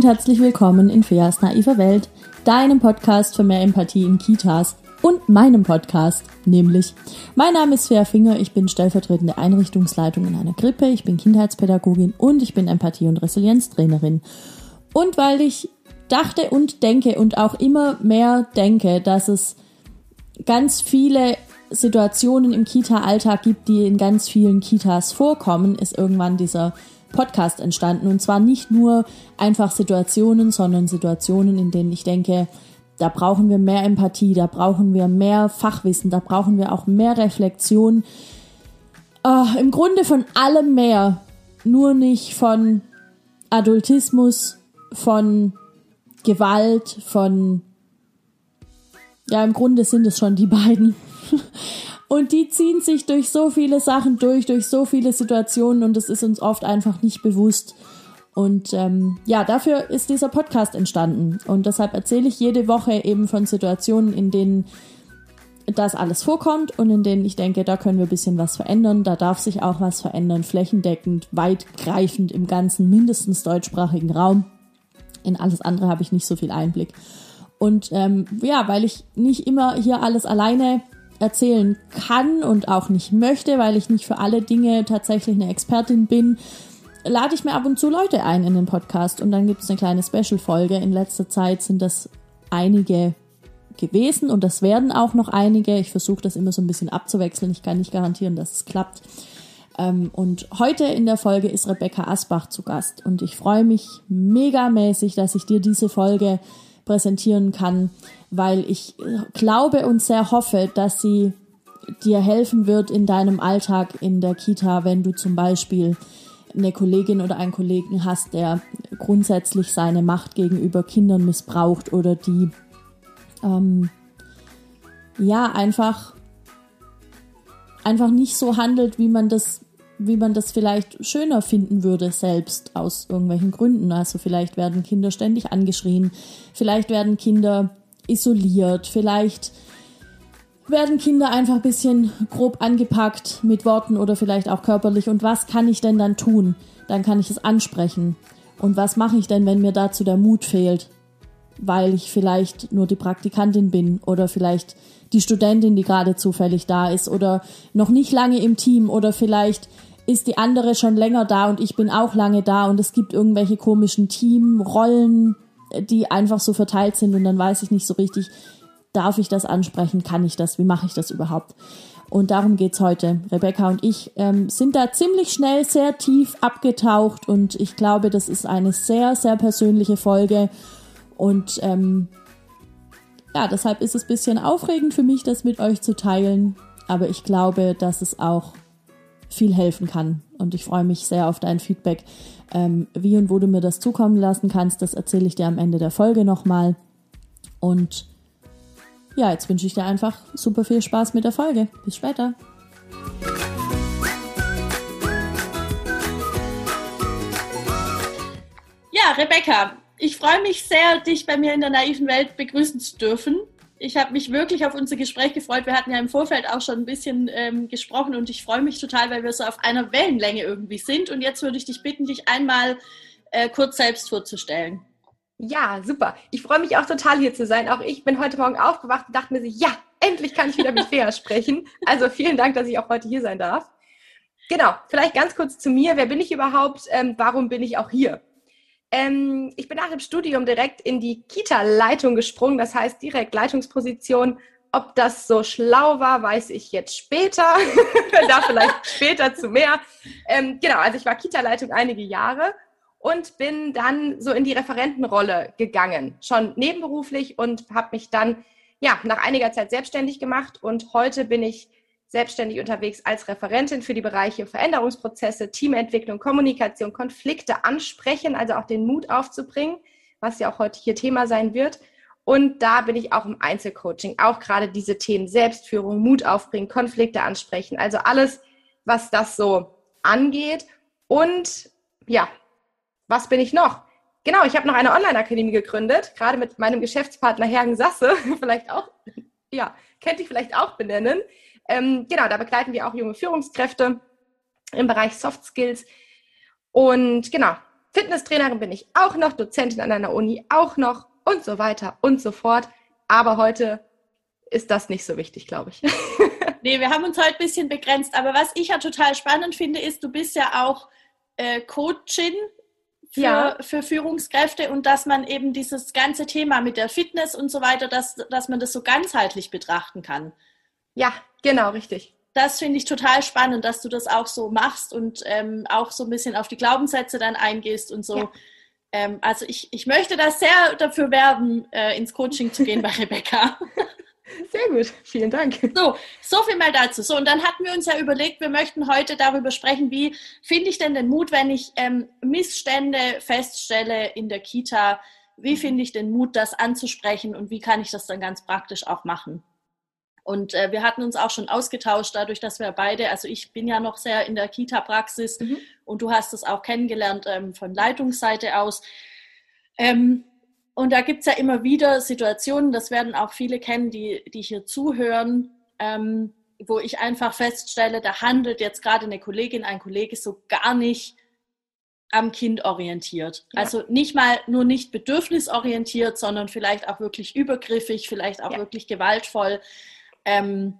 und herzlich willkommen in Feas naiver Welt, deinem Podcast für mehr Empathie in Kitas und meinem Podcast, nämlich. Mein Name ist Fea Finger, ich bin stellvertretende Einrichtungsleitung in einer Krippe, ich bin Kindheitspädagogin und ich bin Empathie- und Resilienztrainerin. Und weil ich dachte und denke und auch immer mehr denke, dass es ganz viele Situationen im Kita-Alltag gibt, die in ganz vielen Kitas vorkommen, ist irgendwann dieser Podcast entstanden. Und zwar nicht nur einfach Situationen, sondern Situationen, in denen ich denke, da brauchen wir mehr Empathie, da brauchen wir mehr Fachwissen, da brauchen wir auch mehr Reflexion. Oh, Im Grunde von allem mehr, nur nicht von Adultismus, von Gewalt, von... Ja, im Grunde sind es schon die beiden. Und die ziehen sich durch so viele Sachen durch, durch so viele Situationen und es ist uns oft einfach nicht bewusst. Und ähm, ja, dafür ist dieser Podcast entstanden. Und deshalb erzähle ich jede Woche eben von Situationen, in denen das alles vorkommt und in denen ich denke, da können wir ein bisschen was verändern, da darf sich auch was verändern, flächendeckend, weitgreifend im ganzen, mindestens deutschsprachigen Raum. In alles andere habe ich nicht so viel Einblick. Und ähm, ja, weil ich nicht immer hier alles alleine erzählen kann und auch nicht möchte, weil ich nicht für alle Dinge tatsächlich eine Expertin bin, lade ich mir ab und zu Leute ein in den Podcast und dann gibt es eine kleine Special-Folge. In letzter Zeit sind das einige gewesen und das werden auch noch einige. Ich versuche das immer so ein bisschen abzuwechseln. Ich kann nicht garantieren, dass es klappt. Ähm, und heute in der Folge ist Rebecca Asbach zu Gast und ich freue mich megamäßig, dass ich dir diese Folge präsentieren kann, weil ich glaube und sehr hoffe, dass sie dir helfen wird in deinem Alltag in der Kita, wenn du zum Beispiel eine Kollegin oder einen Kollegen hast, der grundsätzlich seine Macht gegenüber Kindern missbraucht oder die ähm, ja einfach einfach nicht so handelt, wie man das wie man das vielleicht schöner finden würde selbst aus irgendwelchen Gründen. Also vielleicht werden Kinder ständig angeschrien, vielleicht werden Kinder isoliert, vielleicht werden Kinder einfach ein bisschen grob angepackt mit Worten oder vielleicht auch körperlich. Und was kann ich denn dann tun? Dann kann ich es ansprechen. Und was mache ich denn, wenn mir dazu der Mut fehlt? Weil ich vielleicht nur die Praktikantin bin oder vielleicht die Studentin, die gerade zufällig da ist oder noch nicht lange im Team oder vielleicht ist die andere schon länger da und ich bin auch lange da und es gibt irgendwelche komischen Teamrollen, die einfach so verteilt sind und dann weiß ich nicht so richtig, darf ich das ansprechen, kann ich das, wie mache ich das überhaupt? Und darum geht's heute. Rebecca und ich ähm, sind da ziemlich schnell sehr tief abgetaucht und ich glaube, das ist eine sehr, sehr persönliche Folge. Und ähm, ja, deshalb ist es bisschen aufregend für mich, das mit euch zu teilen. Aber ich glaube, dass es auch viel helfen kann. Und ich freue mich sehr auf dein Feedback. Ähm, wie und wo du mir das zukommen lassen kannst, das erzähle ich dir am Ende der Folge nochmal. Und ja, jetzt wünsche ich dir einfach super viel Spaß mit der Folge. Bis später. Ja, Rebecca, ich freue mich sehr, dich bei mir in der naiven Welt begrüßen zu dürfen. Ich habe mich wirklich auf unser Gespräch gefreut. Wir hatten ja im Vorfeld auch schon ein bisschen ähm, gesprochen und ich freue mich total, weil wir so auf einer Wellenlänge irgendwie sind. Und jetzt würde ich dich bitten, dich einmal äh, kurz selbst vorzustellen. Ja, super. Ich freue mich auch total hier zu sein. Auch ich bin heute Morgen aufgewacht und dachte mir ja, endlich kann ich wieder mit Fea sprechen. Also vielen Dank, dass ich auch heute hier sein darf. Genau, vielleicht ganz kurz zu mir. Wer bin ich überhaupt? Ähm, warum bin ich auch hier? Ähm, ich bin nach dem Studium direkt in die Kita-Leitung gesprungen, das heißt direkt Leitungsposition. Ob das so schlau war, weiß ich jetzt später. da vielleicht später zu mehr. Ähm, genau, also ich war Kita-Leitung einige Jahre und bin dann so in die Referentenrolle gegangen, schon nebenberuflich und habe mich dann ja nach einiger Zeit selbstständig gemacht und heute bin ich selbstständig unterwegs als Referentin für die Bereiche Veränderungsprozesse, Teamentwicklung, Kommunikation, Konflikte ansprechen, also auch den Mut aufzubringen, was ja auch heute hier Thema sein wird. Und da bin ich auch im Einzelcoaching, auch gerade diese Themen Selbstführung, Mut aufbringen, Konflikte ansprechen, also alles, was das so angeht. Und ja, was bin ich noch? Genau, ich habe noch eine Online-Akademie gegründet, gerade mit meinem Geschäftspartner Hergen Sasse, vielleicht auch, ja, kennt ihr vielleicht auch benennen. Ähm, genau, da begleiten wir auch junge Führungskräfte im Bereich Soft Skills. Und genau, Fitnesstrainerin bin ich auch noch, Dozentin an einer Uni auch noch und so weiter und so fort. Aber heute ist das nicht so wichtig, glaube ich. nee, wir haben uns heute ein bisschen begrenzt. Aber was ich ja total spannend finde, ist, du bist ja auch äh, Coachin für, ja. für Führungskräfte und dass man eben dieses ganze Thema mit der Fitness und so weiter, dass, dass man das so ganzheitlich betrachten kann. Ja, genau, richtig. Das finde ich total spannend, dass du das auch so machst und ähm, auch so ein bisschen auf die Glaubenssätze dann eingehst und so. Ja. Ähm, also ich, ich möchte da sehr dafür werben, äh, ins Coaching zu gehen bei Rebecca. Sehr gut, vielen Dank. So, so viel mal dazu. So, und dann hatten wir uns ja überlegt, wir möchten heute darüber sprechen, wie finde ich denn den Mut, wenn ich ähm, Missstände feststelle in der Kita? Wie mhm. finde ich den Mut, das anzusprechen und wie kann ich das dann ganz praktisch auch machen? Und äh, wir hatten uns auch schon ausgetauscht, dadurch, dass wir beide, also ich bin ja noch sehr in der Kita-Praxis mhm. und du hast es auch kennengelernt ähm, von Leitungsseite aus. Ähm, und da gibt es ja immer wieder Situationen, das werden auch viele kennen, die, die hier zuhören, ähm, wo ich einfach feststelle, da handelt jetzt gerade eine Kollegin, ein Kollege so gar nicht am Kind orientiert. Ja. Also nicht mal nur nicht bedürfnisorientiert, sondern vielleicht auch wirklich übergriffig, vielleicht auch ja. wirklich gewaltvoll. Ähm,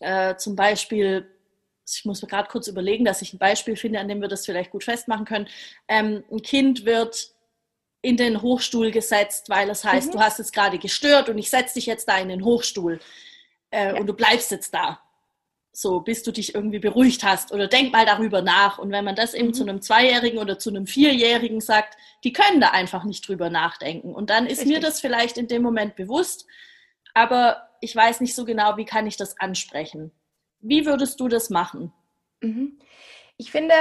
äh, zum Beispiel, ich muss mir gerade kurz überlegen, dass ich ein Beispiel finde, an dem wir das vielleicht gut festmachen können. Ähm, ein Kind wird in den Hochstuhl gesetzt, weil es heißt, mhm. du hast es gerade gestört und ich setze dich jetzt da in den Hochstuhl äh, ja. und du bleibst jetzt da. So, bis du dich irgendwie beruhigt hast oder denk mal darüber nach. Und wenn man das eben mhm. zu einem Zweijährigen oder zu einem Vierjährigen sagt, die können da einfach nicht drüber nachdenken. Und dann ist Richtig. mir das vielleicht in dem Moment bewusst, aber ich weiß nicht so genau, wie kann ich das ansprechen. Wie würdest du das machen? Mhm. Ich finde,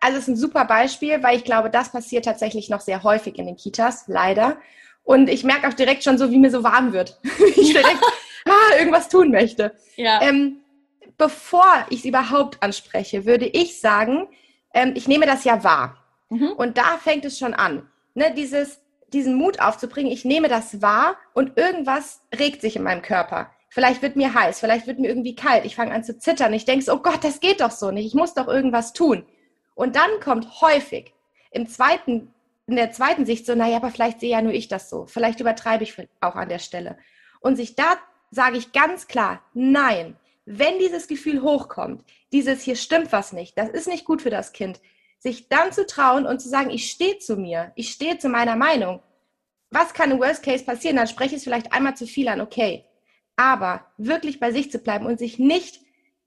also es ist ein super Beispiel, weil ich glaube, das passiert tatsächlich noch sehr häufig in den Kitas, leider. Und ich merke auch direkt schon so, wie mir so warm wird. ich direkt ah, irgendwas tun möchte. Ja. Ähm, bevor ich es überhaupt anspreche, würde ich sagen, ähm, ich nehme das ja wahr. Mhm. Und da fängt es schon an. Ne, dieses, diesen Mut aufzubringen, ich nehme das wahr und irgendwas regt sich in meinem Körper. Vielleicht wird mir heiß, vielleicht wird mir irgendwie kalt, ich fange an zu zittern, ich denke, so, oh Gott, das geht doch so nicht, ich muss doch irgendwas tun. Und dann kommt häufig im zweiten, in der zweiten Sicht so, naja, aber vielleicht sehe ja nur ich das so. Vielleicht übertreibe ich auch an der Stelle. Und sich da sage ich ganz klar, nein, wenn dieses Gefühl hochkommt, dieses hier stimmt was nicht, das ist nicht gut für das Kind, sich dann zu trauen und zu sagen, ich stehe zu mir, ich stehe zu meiner Meinung. Was kann im Worst Case passieren? Dann spreche ich es vielleicht einmal zu viel an, okay. Aber wirklich bei sich zu bleiben und sich nicht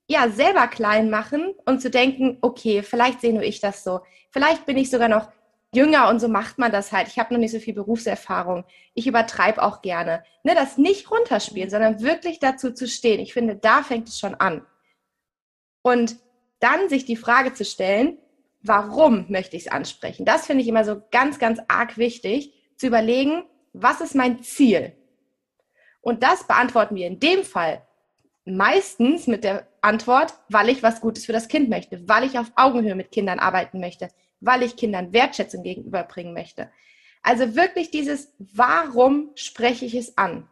ja, selber klein machen und zu denken, okay, vielleicht sehe nur ich das so. Vielleicht bin ich sogar noch jünger und so macht man das halt. Ich habe noch nicht so viel Berufserfahrung. Ich übertreibe auch gerne. Ne, das nicht runterspielen, sondern wirklich dazu zu stehen. Ich finde, da fängt es schon an. Und dann sich die Frage zu stellen, warum möchte ich es ansprechen? Das finde ich immer so ganz, ganz arg wichtig, zu überlegen, was ist mein Ziel? Und das beantworten wir in dem Fall meistens mit der Antwort, weil ich was Gutes für das Kind möchte, weil ich auf Augenhöhe mit Kindern arbeiten möchte, weil ich Kindern Wertschätzung gegenüberbringen möchte. Also wirklich dieses, warum spreche ich es an?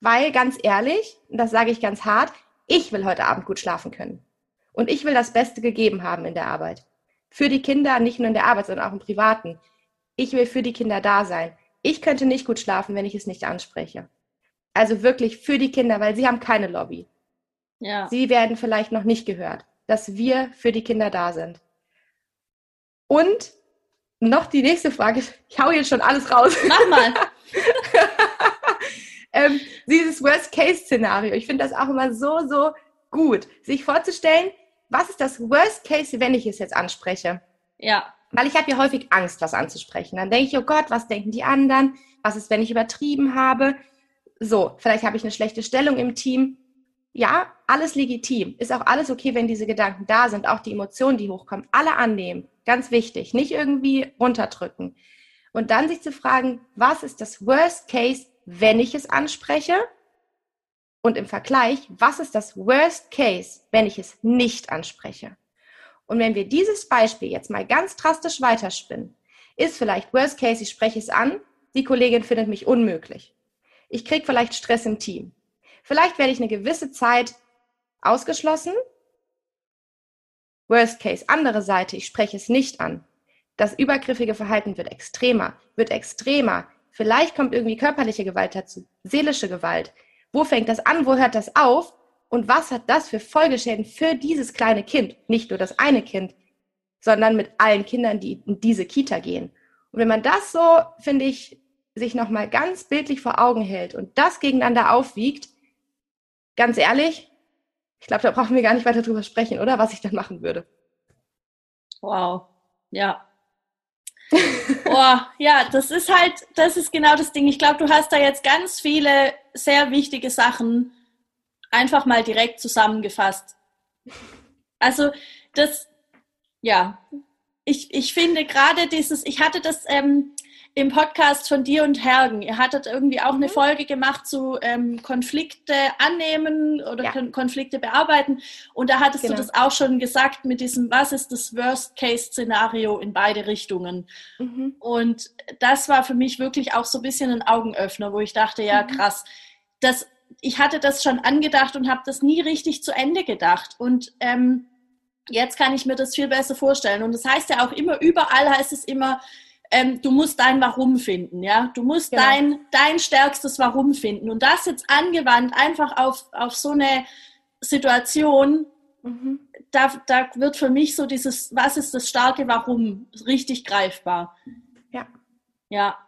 Weil ganz ehrlich, und das sage ich ganz hart, ich will heute Abend gut schlafen können. Und ich will das Beste gegeben haben in der Arbeit. Für die Kinder, nicht nur in der Arbeit, sondern auch im Privaten. Ich will für die Kinder da sein. Ich könnte nicht gut schlafen, wenn ich es nicht anspreche. Also wirklich für die Kinder, weil sie haben keine Lobby. Ja. Sie werden vielleicht noch nicht gehört, dass wir für die Kinder da sind. Und noch die nächste Frage. Ich hau jetzt schon alles raus. Mach mal. ähm, dieses Worst-Case-Szenario. Ich finde das auch immer so, so gut, sich vorzustellen, was ist das Worst-Case, wenn ich es jetzt anspreche? Ja. Weil ich habe ja häufig Angst, was anzusprechen. Dann denke ich, oh Gott, was denken die anderen? Was ist, wenn ich übertrieben habe? so, vielleicht habe ich eine schlechte Stellung im Team. Ja, alles legitim. Ist auch alles okay, wenn diese Gedanken da sind, auch die Emotionen, die hochkommen. Alle annehmen. Ganz wichtig. Nicht irgendwie runterdrücken. Und dann sich zu fragen, was ist das Worst Case, wenn ich es anspreche? Und im Vergleich, was ist das Worst Case, wenn ich es nicht anspreche? Und wenn wir dieses Beispiel jetzt mal ganz drastisch weiterspinnen, ist vielleicht Worst Case, ich spreche es an, die Kollegin findet mich unmöglich. Ich kriege vielleicht Stress im Team. Vielleicht werde ich eine gewisse Zeit ausgeschlossen. Worst case, andere Seite, ich spreche es nicht an. Das übergriffige Verhalten wird extremer, wird extremer. Vielleicht kommt irgendwie körperliche Gewalt dazu, seelische Gewalt. Wo fängt das an? Wo hört das auf? Und was hat das für Folgeschäden für dieses kleine Kind? Nicht nur das eine Kind, sondern mit allen Kindern, die in diese Kita gehen. Und wenn man das so, finde ich, sich nochmal ganz bildlich vor Augen hält und das gegeneinander aufwiegt, ganz ehrlich, ich glaube, da brauchen wir gar nicht weiter drüber sprechen, oder? Was ich dann machen würde. Wow. Ja. Boah, ja, das ist halt, das ist genau das Ding. Ich glaube, du hast da jetzt ganz viele sehr wichtige Sachen einfach mal direkt zusammengefasst. Also, das, ja, ich, ich finde gerade dieses, ich hatte das ähm, im Podcast von dir und Hergen. Ihr hattet irgendwie auch eine mhm. Folge gemacht zu ähm, Konflikte annehmen oder ja. Konflikte bearbeiten. Und da hattest genau. du das auch schon gesagt mit diesem, was ist das Worst-Case-Szenario in beide Richtungen? Mhm. Und das war für mich wirklich auch so ein bisschen ein Augenöffner, wo ich dachte, ja, mhm. krass, das, ich hatte das schon angedacht und habe das nie richtig zu Ende gedacht. Und ähm, jetzt kann ich mir das viel besser vorstellen. Und das heißt ja auch immer, überall heißt es immer, ähm, du musst dein Warum finden, ja. Du musst genau. dein, dein stärkstes Warum finden. Und das jetzt angewandt einfach auf, auf so eine Situation, mhm. da, da wird für mich so dieses, was ist das starke Warum, richtig greifbar. Ja. Ja.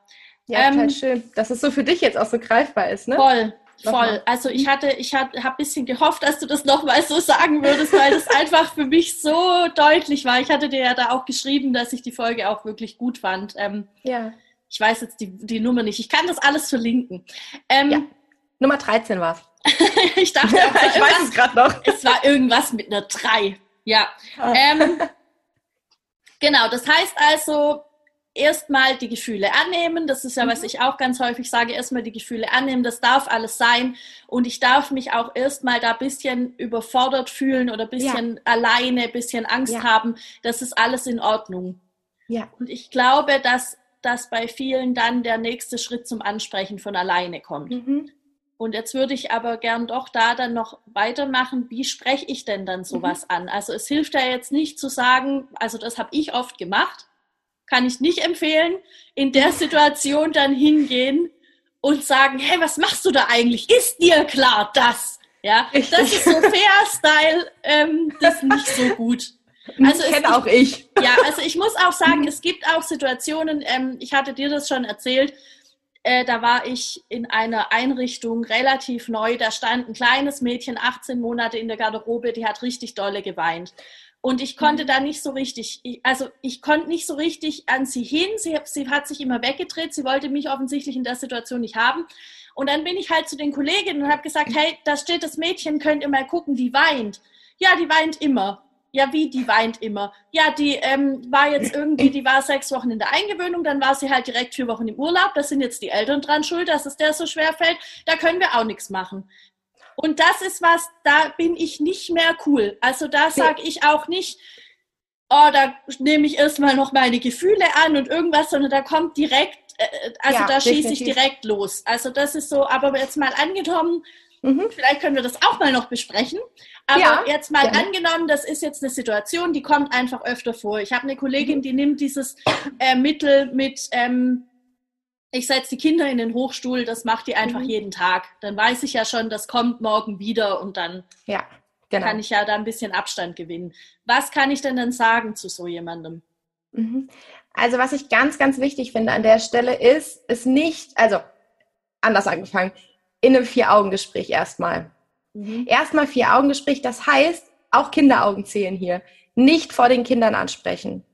Ja, ähm, total schön, dass es so für dich jetzt auch so greifbar ist, ne? Voll, Voll. Also ich hatte, ich habe ein bisschen gehofft, dass du das nochmal so sagen würdest, weil das einfach für mich so deutlich war. Ich hatte dir ja da auch geschrieben, dass ich die Folge auch wirklich gut fand. Ähm, ja. Ich weiß jetzt die, die Nummer nicht. Ich kann das alles verlinken. Ähm, ja. Nummer 13 war es. ich dachte, ich weiß es gerade noch. Es war irgendwas mit einer 3. Ja. Ah. Ähm, genau, das heißt also, erstmal die Gefühle annehmen. Das ist ja, was mhm. ich auch ganz häufig sage, erstmal die Gefühle annehmen. Das darf alles sein. Und ich darf mich auch erstmal da ein bisschen überfordert fühlen oder ein bisschen ja. alleine, ein bisschen Angst ja. haben. Das ist alles in Ordnung. Ja. Und ich glaube, dass, dass bei vielen dann der nächste Schritt zum Ansprechen von alleine kommt. Mhm. Und jetzt würde ich aber gern doch da dann noch weitermachen. Wie spreche ich denn dann sowas mhm. an? Also es hilft ja jetzt nicht zu sagen, also das habe ich oft gemacht kann ich nicht empfehlen, in der Situation dann hingehen und sagen, hey, was machst du da eigentlich? Ist dir klar, das? Ja, Richtig. das ist so Fair-Style, ähm, das ist nicht so gut. Also kenne auch ich. Ja, also ich muss auch sagen, es gibt auch Situationen, ähm, ich hatte dir das schon erzählt, äh, da war ich in einer Einrichtung relativ neu, da stand ein kleines Mädchen, 18 Monate in der Garderobe, die hat richtig dolle geweint. Und ich konnte mhm. da nicht so richtig, ich, also ich konnte nicht so richtig an sie hin. Sie, sie hat sich immer weggedreht. Sie wollte mich offensichtlich in der Situation nicht haben. Und dann bin ich halt zu den Kolleginnen und habe gesagt, hey, da steht das Mädchen, könnt ihr mal gucken, die weint. Ja, die weint immer. Ja, wie, die weint immer? Ja, die ähm, war jetzt irgendwie, die war sechs Wochen in der Eingewöhnung, dann war sie halt direkt vier Wochen im Urlaub. Da sind jetzt die Eltern dran schuld, dass es der so schwer fällt. Da können wir auch nichts machen. Und das ist was, da bin ich nicht mehr cool. Also da sage ich auch nicht, oh, da nehme ich erstmal noch meine Gefühle an und irgendwas, sondern da kommt direkt, äh, äh, also ja, da schieße ich direkt los. Also das ist so, aber jetzt mal angenommen, mhm. vielleicht können wir das auch mal noch besprechen, aber ja, jetzt mal ja. angenommen, das ist jetzt eine Situation, die kommt einfach öfter vor. Ich habe eine Kollegin, mhm. die nimmt dieses äh, Mittel mit ähm, ich setze die Kinder in den Hochstuhl, das macht die einfach mhm. jeden Tag. Dann weiß ich ja schon, das kommt morgen wieder und dann ja, genau. kann ich ja da ein bisschen Abstand gewinnen. Was kann ich denn dann sagen zu so jemandem? Mhm. Also was ich ganz, ganz wichtig finde an der Stelle ist, ist nicht, also anders angefangen, in einem Vier-Augen-Gespräch erstmal. Mhm. Erstmal Vier-Augen-Gespräch, das heißt, auch Kinderaugen zählen hier. Nicht vor den Kindern ansprechen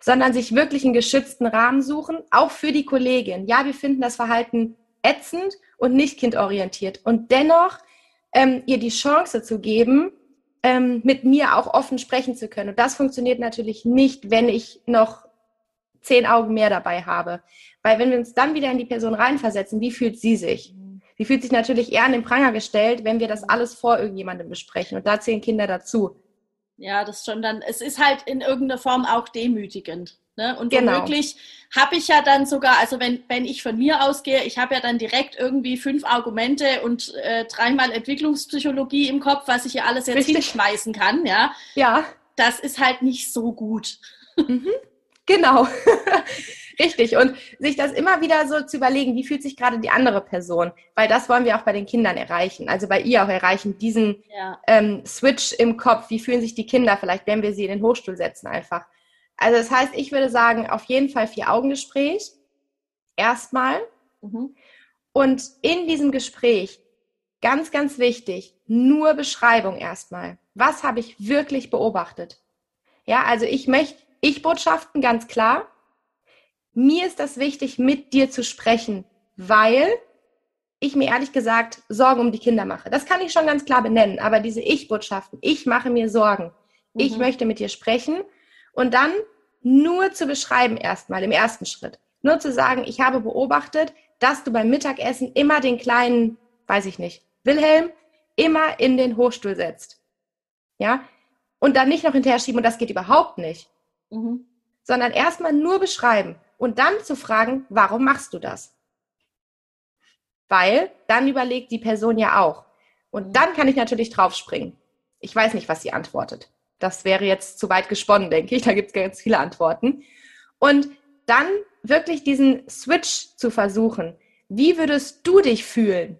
sondern sich wirklich einen geschützten Rahmen suchen, auch für die Kollegin. Ja, wir finden das Verhalten ätzend und nicht kindorientiert. Und dennoch ähm, ihr die Chance zu geben, ähm, mit mir auch offen sprechen zu können. Und das funktioniert natürlich nicht, wenn ich noch zehn Augen mehr dabei habe. Weil wenn wir uns dann wieder in die Person reinversetzen, wie fühlt sie sich? Sie fühlt sich natürlich eher an den Pranger gestellt, wenn wir das alles vor irgendjemandem besprechen. Und da zählen Kinder dazu. Ja, das schon dann, es ist halt in irgendeiner Form auch demütigend. Ne? Und genau. womöglich habe ich ja dann sogar, also wenn, wenn ich von mir ausgehe, ich habe ja dann direkt irgendwie fünf Argumente und äh, dreimal Entwicklungspsychologie im Kopf, was ich ja alles jetzt Richtig. hinschmeißen kann, ja. Ja. Das ist halt nicht so gut. Mhm. Genau. Richtig. Und sich das immer wieder so zu überlegen, wie fühlt sich gerade die andere Person? Weil das wollen wir auch bei den Kindern erreichen. Also bei ihr auch erreichen, diesen ja. ähm, Switch im Kopf. Wie fühlen sich die Kinder vielleicht, wenn wir sie in den Hochstuhl setzen einfach? Also das heißt, ich würde sagen, auf jeden Fall Vier-Augen-Gespräch. Erstmal. Mhm. Und in diesem Gespräch, ganz, ganz wichtig, nur Beschreibung erstmal. Was habe ich wirklich beobachtet? Ja, also ich möchte Ich-Botschaften ganz klar mir ist das wichtig, mit dir zu sprechen, weil ich mir ehrlich gesagt Sorgen um die Kinder mache. Das kann ich schon ganz klar benennen, aber diese Ich-Botschaften, ich mache mir Sorgen. Mhm. Ich möchte mit dir sprechen und dann nur zu beschreiben erstmal im ersten Schritt. Nur zu sagen, ich habe beobachtet, dass du beim Mittagessen immer den kleinen, weiß ich nicht, Wilhelm immer in den Hochstuhl setzt. Ja? Und dann nicht noch hinterher schieben und das geht überhaupt nicht. Mhm. Sondern erstmal nur beschreiben und dann zu fragen, warum machst du das? Weil dann überlegt die Person ja auch. Und dann kann ich natürlich draufspringen. Ich weiß nicht, was sie antwortet. Das wäre jetzt zu weit gesponnen, denke ich. Da gibt es ganz viele Antworten. Und dann wirklich diesen Switch zu versuchen. Wie würdest du dich fühlen?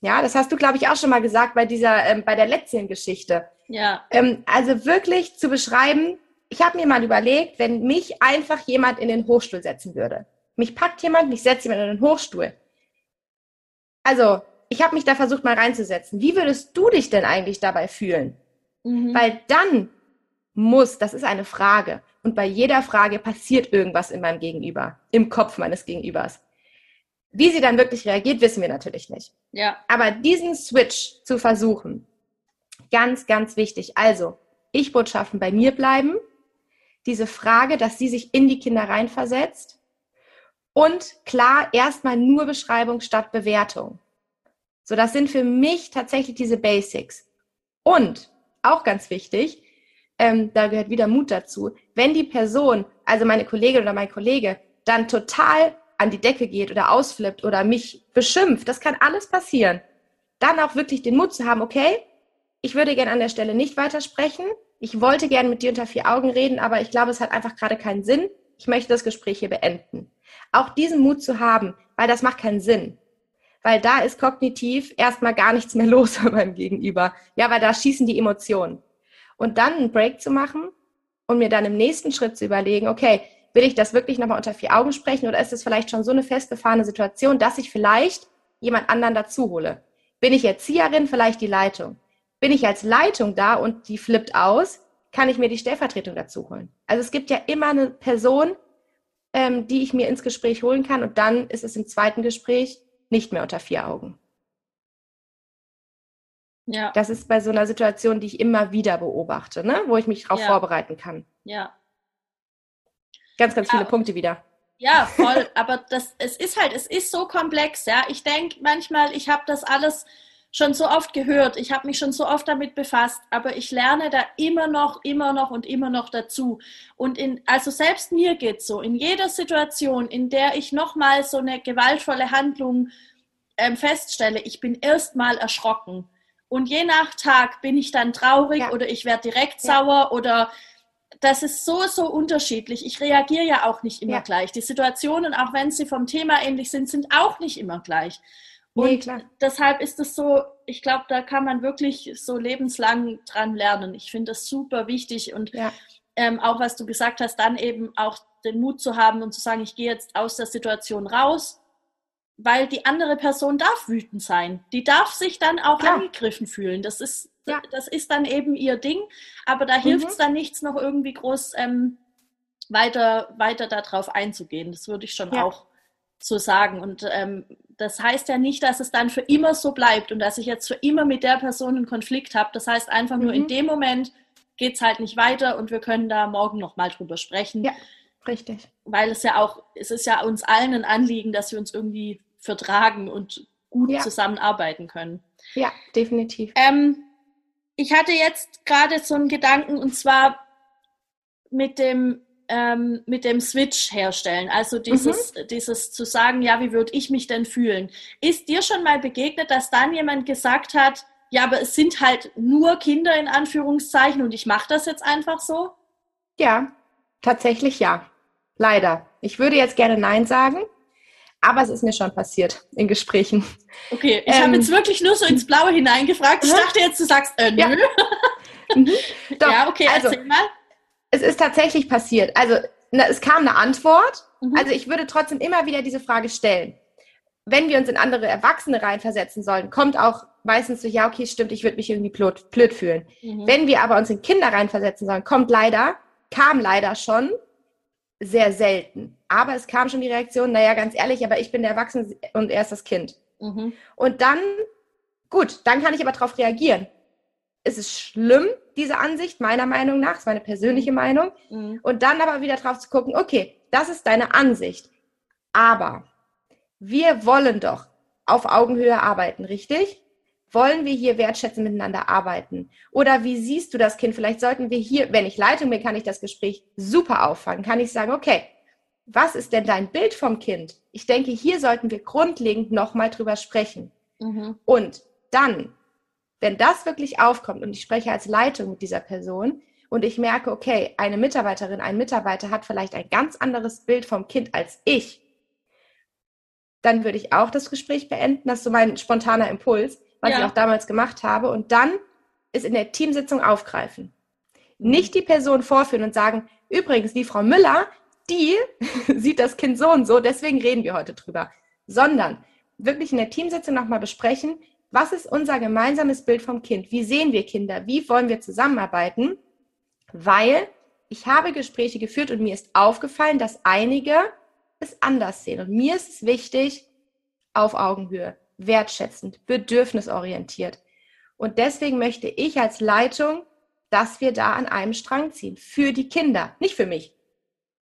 Ja, das hast du, glaube ich, auch schon mal gesagt bei dieser, ähm, bei der letzten Geschichte. Ja. Ähm, also wirklich zu beschreiben, ich habe mir mal überlegt, wenn mich einfach jemand in den Hochstuhl setzen würde. Mich packt jemand, mich setzt jemand in den Hochstuhl. Also, ich habe mich da versucht mal reinzusetzen. Wie würdest du dich denn eigentlich dabei fühlen? Mhm. Weil dann muss, das ist eine Frage. Und bei jeder Frage passiert irgendwas in meinem Gegenüber, im Kopf meines Gegenübers. Wie sie dann wirklich reagiert, wissen wir natürlich nicht. Ja. Aber diesen Switch zu versuchen, ganz, ganz wichtig. Also, Ich-Botschaften bei mir bleiben, diese Frage, dass sie sich in die Kinder reinversetzt. Und klar, erstmal nur Beschreibung statt Bewertung. So, das sind für mich tatsächlich diese Basics. Und auch ganz wichtig, ähm, da gehört wieder Mut dazu, wenn die Person, also meine Kollegin oder mein Kollege, dann total an die Decke geht oder ausflippt oder mich beschimpft, das kann alles passieren, dann auch wirklich den Mut zu haben, okay, ich würde gerne an der Stelle nicht weitersprechen, ich wollte gerne mit dir unter vier Augen reden, aber ich glaube, es hat einfach gerade keinen Sinn. Ich möchte das Gespräch hier beenden. Auch diesen Mut zu haben, weil das macht keinen Sinn. Weil da ist kognitiv erstmal gar nichts mehr los bei meinem Gegenüber. Ja, weil da schießen die Emotionen. Und dann einen Break zu machen und mir dann im nächsten Schritt zu überlegen, okay, will ich das wirklich nochmal unter vier Augen sprechen oder ist es vielleicht schon so eine festgefahrene Situation, dass ich vielleicht jemand anderen dazu hole? Bin ich Erzieherin, vielleicht die Leitung? Bin ich als Leitung da und die flippt aus, kann ich mir die Stellvertretung dazu holen. Also es gibt ja immer eine Person, ähm, die ich mir ins Gespräch holen kann und dann ist es im zweiten Gespräch nicht mehr unter vier Augen. Ja. Das ist bei so einer Situation, die ich immer wieder beobachte, ne? wo ich mich darauf ja. vorbereiten kann. Ja. Ganz, ganz ja. viele Punkte wieder. Ja, voll. Aber das, es ist halt, es ist so komplex, ja. Ich denke manchmal, ich habe das alles schon so oft gehört, ich habe mich schon so oft damit befasst, aber ich lerne da immer noch, immer noch und immer noch dazu. Und in, also selbst mir geht so, in jeder Situation, in der ich nochmal so eine gewaltvolle Handlung ähm, feststelle, ich bin erstmal erschrocken. Und je nach Tag bin ich dann traurig ja. oder ich werde direkt ja. sauer oder das ist so, so unterschiedlich. Ich reagiere ja auch nicht immer ja. gleich. Die Situationen, auch wenn sie vom Thema ähnlich sind, sind auch nicht immer gleich. Und nee, klar. deshalb ist es so, ich glaube, da kann man wirklich so lebenslang dran lernen. Ich finde das super wichtig und ja. ähm, auch was du gesagt hast, dann eben auch den Mut zu haben und zu sagen, ich gehe jetzt aus der Situation raus, weil die andere Person darf wütend sein. Die darf sich dann auch klar. angegriffen fühlen. Das ist, ja. das ist dann eben ihr Ding, aber da mhm. hilft es dann nichts, noch irgendwie groß ähm, weiter, weiter darauf einzugehen. Das würde ich schon ja. auch so sagen. Und ähm, das heißt ja nicht, dass es dann für immer so bleibt und dass ich jetzt für immer mit der Person einen Konflikt habe. Das heißt einfach nur, mhm. in dem Moment geht es halt nicht weiter und wir können da morgen nochmal drüber sprechen. Ja, richtig. Weil es ja auch, es ist ja uns allen ein Anliegen, dass wir uns irgendwie vertragen und gut ja. zusammenarbeiten können. Ja, definitiv. Ähm, ich hatte jetzt gerade so einen Gedanken und zwar mit dem ähm, mit dem Switch herstellen. Also dieses, mhm. dieses zu sagen, ja, wie würde ich mich denn fühlen? Ist dir schon mal begegnet, dass dann jemand gesagt hat, ja, aber es sind halt nur Kinder in Anführungszeichen und ich mache das jetzt einfach so? Ja, tatsächlich ja. Leider. Ich würde jetzt gerne Nein sagen, aber es ist mir schon passiert in Gesprächen. Okay, ich ähm, habe jetzt wirklich nur so ins Blaue hineingefragt. Ich dachte jetzt, du sagst, äh, nö. Ja. Mhm. Doch, ja, okay, also, erzähl mal. Es ist tatsächlich passiert. Also, na, es kam eine Antwort. Mhm. Also, ich würde trotzdem immer wieder diese Frage stellen. Wenn wir uns in andere Erwachsene reinversetzen sollen, kommt auch meistens so, ja, okay, stimmt, ich würde mich irgendwie blöd, blöd fühlen. Mhm. Wenn wir aber uns in Kinder reinversetzen sollen, kommt leider, kam leider schon sehr selten. Aber es kam schon die Reaktion, naja, ganz ehrlich, aber ich bin der Erwachsene und er ist das Kind. Mhm. Und dann, gut, dann kann ich aber darauf reagieren. Es ist schlimm, diese Ansicht, meiner Meinung nach, ist meine persönliche mhm. Meinung. Mhm. Und dann aber wieder drauf zu gucken, okay, das ist deine Ansicht. Aber wir wollen doch auf Augenhöhe arbeiten, richtig? Wollen wir hier wertschätzend miteinander arbeiten? Oder wie siehst du das Kind? Vielleicht sollten wir hier, wenn ich Leitung bin, kann ich das Gespräch super auffangen. Kann ich sagen, okay, was ist denn dein Bild vom Kind? Ich denke, hier sollten wir grundlegend nochmal drüber sprechen. Mhm. Und dann, wenn das wirklich aufkommt und ich spreche als Leitung mit dieser Person und ich merke, okay, eine Mitarbeiterin, ein Mitarbeiter hat vielleicht ein ganz anderes Bild vom Kind als ich, dann würde ich auch das Gespräch beenden. Das ist so mein spontaner Impuls was ja. ich auch damals gemacht habe, und dann es in der Teamsitzung aufgreifen. Nicht die Person vorführen und sagen, übrigens, die Frau Müller, die sieht das Kind so und so, deswegen reden wir heute drüber, sondern wirklich in der Teamsitzung nochmal besprechen, was ist unser gemeinsames Bild vom Kind? Wie sehen wir Kinder? Wie wollen wir zusammenarbeiten? Weil ich habe Gespräche geführt und mir ist aufgefallen, dass einige es anders sehen. Und mir ist es wichtig, auf Augenhöhe wertschätzend, bedürfnisorientiert. Und deswegen möchte ich als Leitung, dass wir da an einem Strang ziehen. Für die Kinder. Nicht für mich,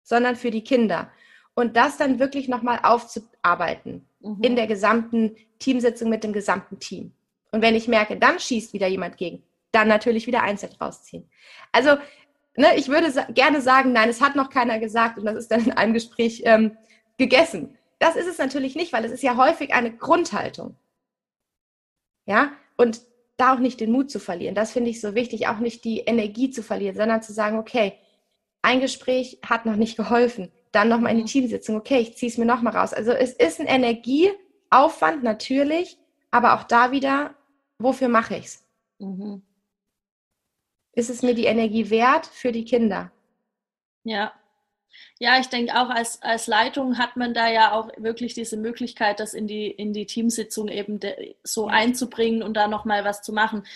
sondern für die Kinder. Und das dann wirklich nochmal aufzuarbeiten mhm. in der gesamten Teamsitzung mit dem gesamten Team. Und wenn ich merke, dann schießt wieder jemand gegen, dann natürlich wieder einzeln rausziehen. Also, ne, ich würde sa gerne sagen, nein, es hat noch keiner gesagt und das ist dann in einem Gespräch ähm, gegessen das ist es natürlich nicht, weil es ist ja häufig eine Grundhaltung. Ja, und da auch nicht den Mut zu verlieren. Das finde ich so wichtig, auch nicht die Energie zu verlieren, sondern zu sagen, okay, ein Gespräch hat noch nicht geholfen. Dann nochmal in die mhm. Teamsitzung, okay, ich ziehe es mir nochmal raus. Also es ist ein Energieaufwand natürlich, aber auch da wieder, wofür mache ich es? Mhm. Ist es mir die Energie wert für die Kinder? Ja, ja, ich denke auch als, als Leitung hat man da ja auch wirklich diese Möglichkeit, das in die, in die Teamsitzung eben so einzubringen und da nochmal was zu machen.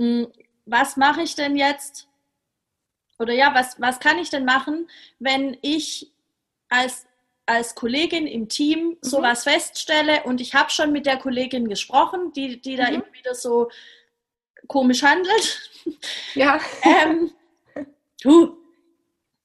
Hm, was mache ich denn jetzt? Oder ja, was, was kann ich denn machen, wenn ich als, als Kollegin im Team mhm. sowas feststelle und ich habe schon mit der Kollegin gesprochen, die, die da mhm. immer wieder so komisch handelt. Ja. ähm, du,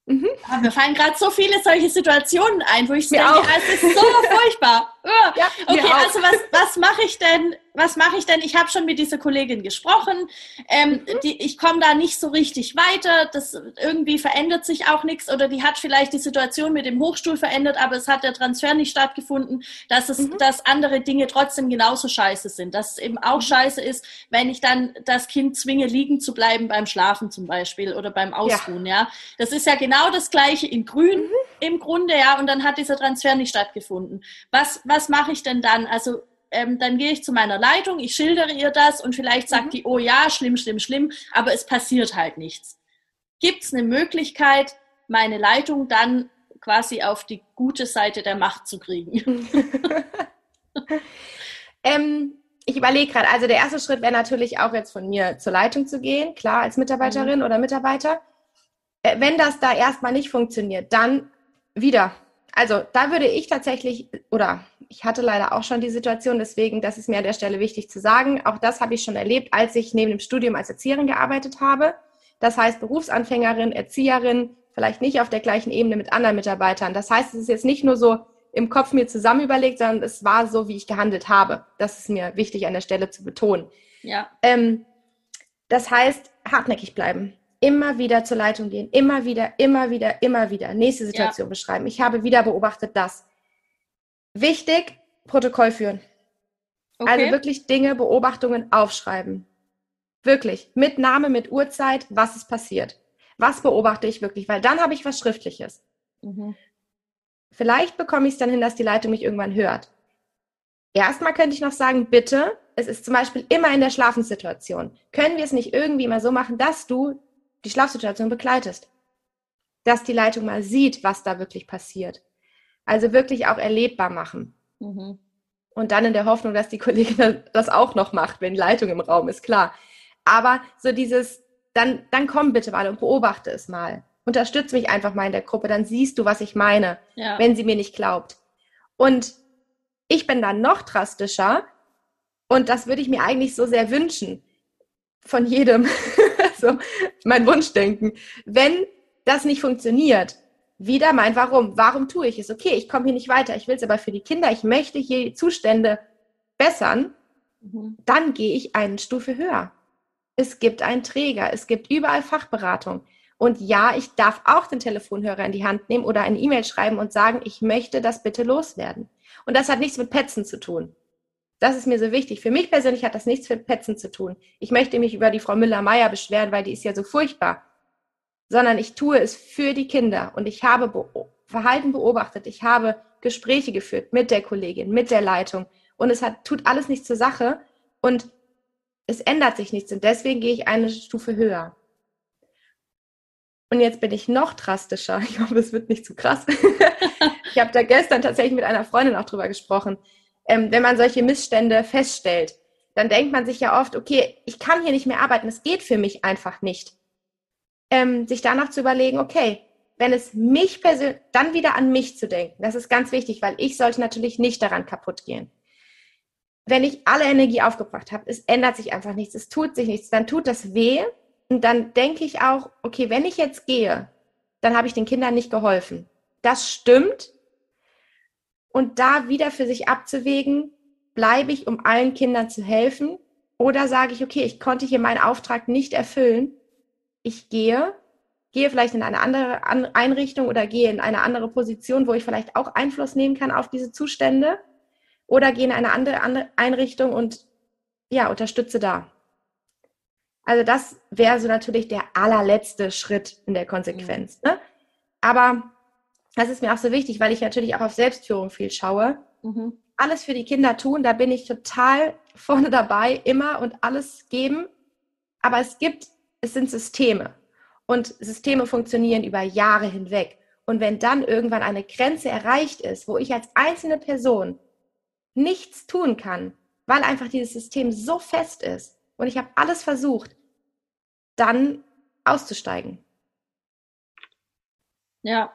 Mhm. Ja, mir fallen gerade so viele solche Situationen ein, wo ich mir denke, es ist so furchtbar. ja, okay, also was, was mache ich denn? Was mache ich denn? Ich habe schon mit dieser Kollegin gesprochen. Ähm, mhm. die, ich komme da nicht so richtig weiter. Das irgendwie verändert sich auch nichts oder die hat vielleicht die Situation mit dem Hochstuhl verändert, aber es hat der Transfer nicht stattgefunden. Dass es, mhm. dass andere Dinge trotzdem genauso scheiße sind. Dass es eben auch mhm. scheiße ist, wenn ich dann das Kind zwinge, liegen zu bleiben beim Schlafen zum Beispiel oder beim Ausruhen. Ja, ja? das ist ja genau das Gleiche in Grün mhm. im Grunde, ja, und dann hat dieser Transfer nicht stattgefunden. Was, was mache ich denn dann? Also ähm, dann gehe ich zu meiner Leitung, ich schildere ihr das und vielleicht sagt mhm. die, oh ja, schlimm, schlimm, schlimm, aber es passiert halt nichts. Gibt es eine Möglichkeit, meine Leitung dann quasi auf die gute Seite der Macht zu kriegen? ähm, ich überlege gerade, also der erste Schritt wäre natürlich auch jetzt von mir zur Leitung zu gehen, klar, als Mitarbeiterin mhm. oder Mitarbeiter. Äh, wenn das da erstmal nicht funktioniert, dann wieder. Also da würde ich tatsächlich, oder ich hatte leider auch schon die Situation, deswegen, das ist mir an der Stelle wichtig zu sagen, auch das habe ich schon erlebt, als ich neben dem Studium als Erzieherin gearbeitet habe. Das heißt Berufsanfängerin, Erzieherin, vielleicht nicht auf der gleichen Ebene mit anderen Mitarbeitern. Das heißt, es ist jetzt nicht nur so im Kopf mir zusammen überlegt, sondern es war so, wie ich gehandelt habe. Das ist mir wichtig an der Stelle zu betonen. Ja. Ähm, das heißt, hartnäckig bleiben immer wieder zur Leitung gehen, immer wieder, immer wieder, immer wieder. Nächste Situation ja. beschreiben. Ich habe wieder beobachtet das. Wichtig, Protokoll führen. Okay. Also wirklich Dinge, Beobachtungen aufschreiben. Wirklich. Mit Name, mit Uhrzeit, was ist passiert. Was beobachte ich wirklich? Weil dann habe ich was Schriftliches. Mhm. Vielleicht bekomme ich es dann hin, dass die Leitung mich irgendwann hört. Erstmal könnte ich noch sagen, bitte, es ist zum Beispiel immer in der Schlafenssituation. Können wir es nicht irgendwie mal so machen, dass du die Schlafsituation begleitest? Dass die Leitung mal sieht, was da wirklich passiert. Also wirklich auch erlebbar machen. Mhm. Und dann in der Hoffnung, dass die Kollegin das auch noch macht, wenn Leitung im Raum ist, klar. Aber so dieses, dann, dann komm bitte mal und beobachte es mal. Unterstütze mich einfach mal in der Gruppe, dann siehst du, was ich meine, ja. wenn sie mir nicht glaubt. Und ich bin dann noch drastischer und das würde ich mir eigentlich so sehr wünschen von jedem, so mein Wunschdenken. Wenn das nicht funktioniert, wieder mein Warum. Warum tue ich es? Okay, ich komme hier nicht weiter. Ich will es aber für die Kinder. Ich möchte hier die Zustände bessern. Mhm. Dann gehe ich eine Stufe höher. Es gibt einen Träger. Es gibt überall Fachberatung. Und ja, ich darf auch den Telefonhörer in die Hand nehmen oder eine E-Mail schreiben und sagen, ich möchte das bitte loswerden. Und das hat nichts mit Petzen zu tun. Das ist mir so wichtig. Für mich persönlich hat das nichts mit Petzen zu tun. Ich möchte mich über die Frau Müller-Meyer beschweren, weil die ist ja so furchtbar sondern ich tue es für die Kinder und ich habe Be Verhalten beobachtet, ich habe Gespräche geführt mit der Kollegin, mit der Leitung und es hat, tut alles nichts zur Sache und es ändert sich nichts und deswegen gehe ich eine Stufe höher. Und jetzt bin ich noch drastischer. Ich hoffe, es wird nicht zu krass. ich habe da gestern tatsächlich mit einer Freundin auch drüber gesprochen. Ähm, wenn man solche Missstände feststellt, dann denkt man sich ja oft, okay, ich kann hier nicht mehr arbeiten, es geht für mich einfach nicht ähm, sich danach zu überlegen, okay, wenn es mich persönlich, dann wieder an mich zu denken. Das ist ganz wichtig, weil ich sollte natürlich nicht daran kaputt gehen. Wenn ich alle Energie aufgebracht habe, es ändert sich einfach nichts, es tut sich nichts, dann tut das weh und dann denke ich auch, okay, wenn ich jetzt gehe, dann habe ich den Kindern nicht geholfen. Das stimmt. Und da wieder für sich abzuwägen, bleibe ich, um allen Kindern zu helfen, oder sage ich, okay, ich konnte hier meinen Auftrag nicht erfüllen ich gehe, gehe vielleicht in eine andere Einrichtung oder gehe in eine andere Position, wo ich vielleicht auch Einfluss nehmen kann auf diese Zustände oder gehe in eine andere Einrichtung und ja, unterstütze da. Also das wäre so natürlich der allerletzte Schritt in der Konsequenz. Ne? Aber das ist mir auch so wichtig, weil ich natürlich auch auf Selbstführung viel schaue. Mhm. Alles für die Kinder tun, da bin ich total vorne dabei, immer und alles geben. Aber es gibt es sind Systeme und Systeme funktionieren über Jahre hinweg. Und wenn dann irgendwann eine Grenze erreicht ist, wo ich als einzelne Person nichts tun kann, weil einfach dieses System so fest ist und ich habe alles versucht, dann auszusteigen. Ja.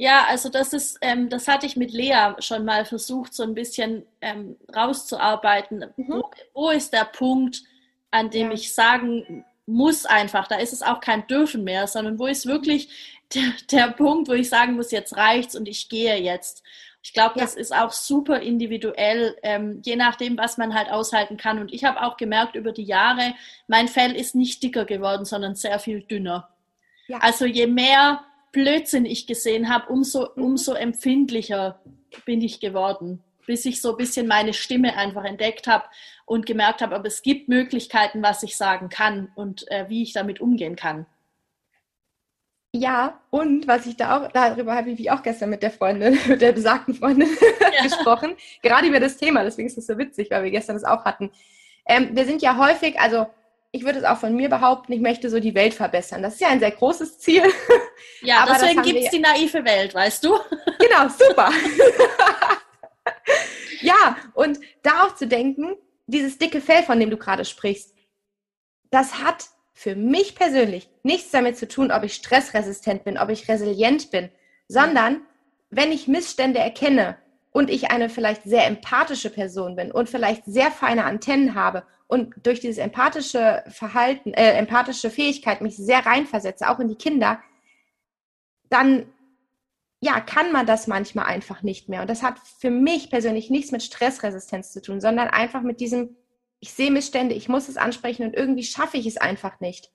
Ja, also das ist, ähm, das hatte ich mit Lea schon mal versucht, so ein bisschen ähm, rauszuarbeiten. Mhm. Wo, wo, ist der Punkt, an dem ja. ich sagen muss einfach, da ist es auch kein Dürfen mehr, sondern wo ist wirklich der, der Punkt, wo ich sagen muss, jetzt reicht's und ich gehe jetzt. Ich glaube, ja. das ist auch super individuell, ähm, je nachdem, was man halt aushalten kann. Und ich habe auch gemerkt über die Jahre, mein Fell ist nicht dicker geworden, sondern sehr viel dünner. Ja. Also je mehr Blödsinn ich gesehen habe, umso, mhm. umso empfindlicher bin ich geworden bis ich so ein bisschen meine Stimme einfach entdeckt habe und gemerkt habe, aber es gibt Möglichkeiten, was ich sagen kann und äh, wie ich damit umgehen kann. Ja, und was ich da auch, darüber habe ich auch gestern mit der Freundin, mit der besagten Freundin ja. gesprochen, gerade über das Thema, deswegen ist es so witzig, weil wir gestern das auch hatten. Ähm, wir sind ja häufig, also ich würde es auch von mir behaupten, ich möchte so die Welt verbessern. Das ist ja ein sehr großes Ziel. Ja, Aber deswegen gibt es die naive Welt, weißt du? Genau, super. ja, und da auch zu denken, dieses dicke Fell, von dem du gerade sprichst, das hat für mich persönlich nichts damit zu tun, ob ich stressresistent bin, ob ich resilient bin, sondern wenn ich Missstände erkenne und ich eine vielleicht sehr empathische Person bin und vielleicht sehr feine Antennen habe und durch dieses empathische Verhalten, äh, empathische Fähigkeit mich sehr reinversetze, auch in die Kinder, dann ja, kann man das manchmal einfach nicht mehr. Und das hat für mich persönlich nichts mit Stressresistenz zu tun, sondern einfach mit diesem, ich sehe Missstände, ich muss es ansprechen und irgendwie schaffe ich es einfach nicht.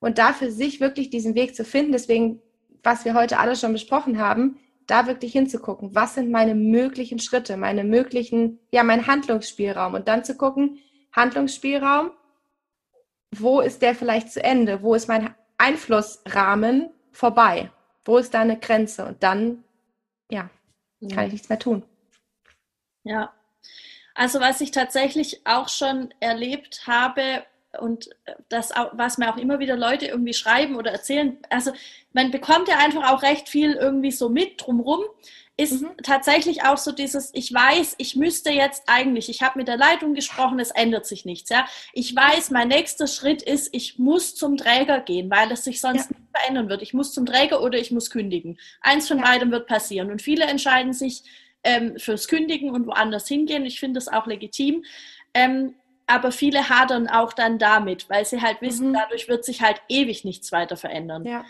Und da für sich wirklich diesen Weg zu finden, deswegen, was wir heute alle schon besprochen haben, da wirklich hinzugucken, was sind meine möglichen Schritte, meine möglichen, ja, mein Handlungsspielraum und dann zu gucken, Handlungsspielraum, wo ist der vielleicht zu Ende, wo ist mein Einflussrahmen vorbei? Wo ist da eine Grenze? Und dann, ja, kann ich nichts mehr tun. Ja. Also was ich tatsächlich auch schon erlebt habe und das, was mir auch immer wieder Leute irgendwie schreiben oder erzählen, also man bekommt ja einfach auch recht viel irgendwie so mit drumrum, ist mhm. tatsächlich auch so dieses, ich weiß, ich müsste jetzt eigentlich, ich habe mit der Leitung gesprochen, es ändert sich nichts. Ja? Ich weiß, mein nächster Schritt ist, ich muss zum Träger gehen, weil es sich sonst ja. nicht verändern wird. Ich muss zum Träger oder ich muss kündigen. Eins von ja. beidem wird passieren. Und viele entscheiden sich ähm, fürs Kündigen und woanders hingehen. Ich finde das auch legitim. Ähm, aber viele hadern auch dann damit, weil sie halt wissen, mhm. dadurch wird sich halt ewig nichts weiter verändern. Ja.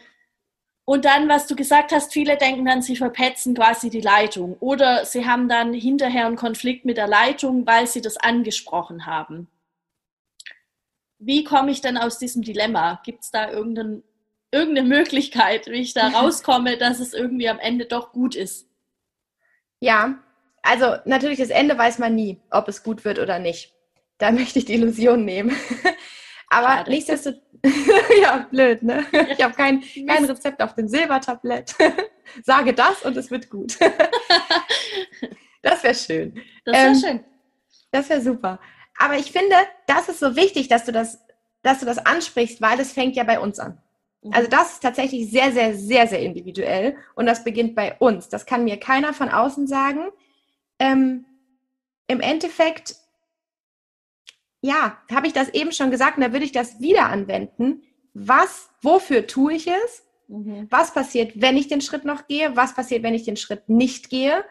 Und dann, was du gesagt hast, viele denken dann, sie verpetzen quasi die Leitung oder sie haben dann hinterher einen Konflikt mit der Leitung, weil sie das angesprochen haben. Wie komme ich denn aus diesem Dilemma? Gibt es da irgendein, irgendeine Möglichkeit, wie ich da rauskomme, dass es irgendwie am Ende doch gut ist? Ja, also natürlich das Ende weiß man nie, ob es gut wird oder nicht. Da möchte ich die Illusion nehmen. Aber nichtsdestotrotz, ja, blöd, ne? Ich habe kein, kein Rezept auf dem Silbertablett. Sage das und es wird gut. das wäre schön. Das wäre ähm, schön. Das wäre super. Aber ich finde, das ist so wichtig, dass du das, dass du das ansprichst, weil das fängt ja bei uns an. Mhm. Also das ist tatsächlich sehr, sehr, sehr, sehr individuell und das beginnt bei uns. Das kann mir keiner von außen sagen. Ähm, Im Endeffekt ja, habe ich das eben schon gesagt und da würde ich das wieder anwenden. Was, wofür tue ich es? Mhm. Was passiert, wenn ich den Schritt noch gehe? Was passiert, wenn ich den Schritt nicht gehe?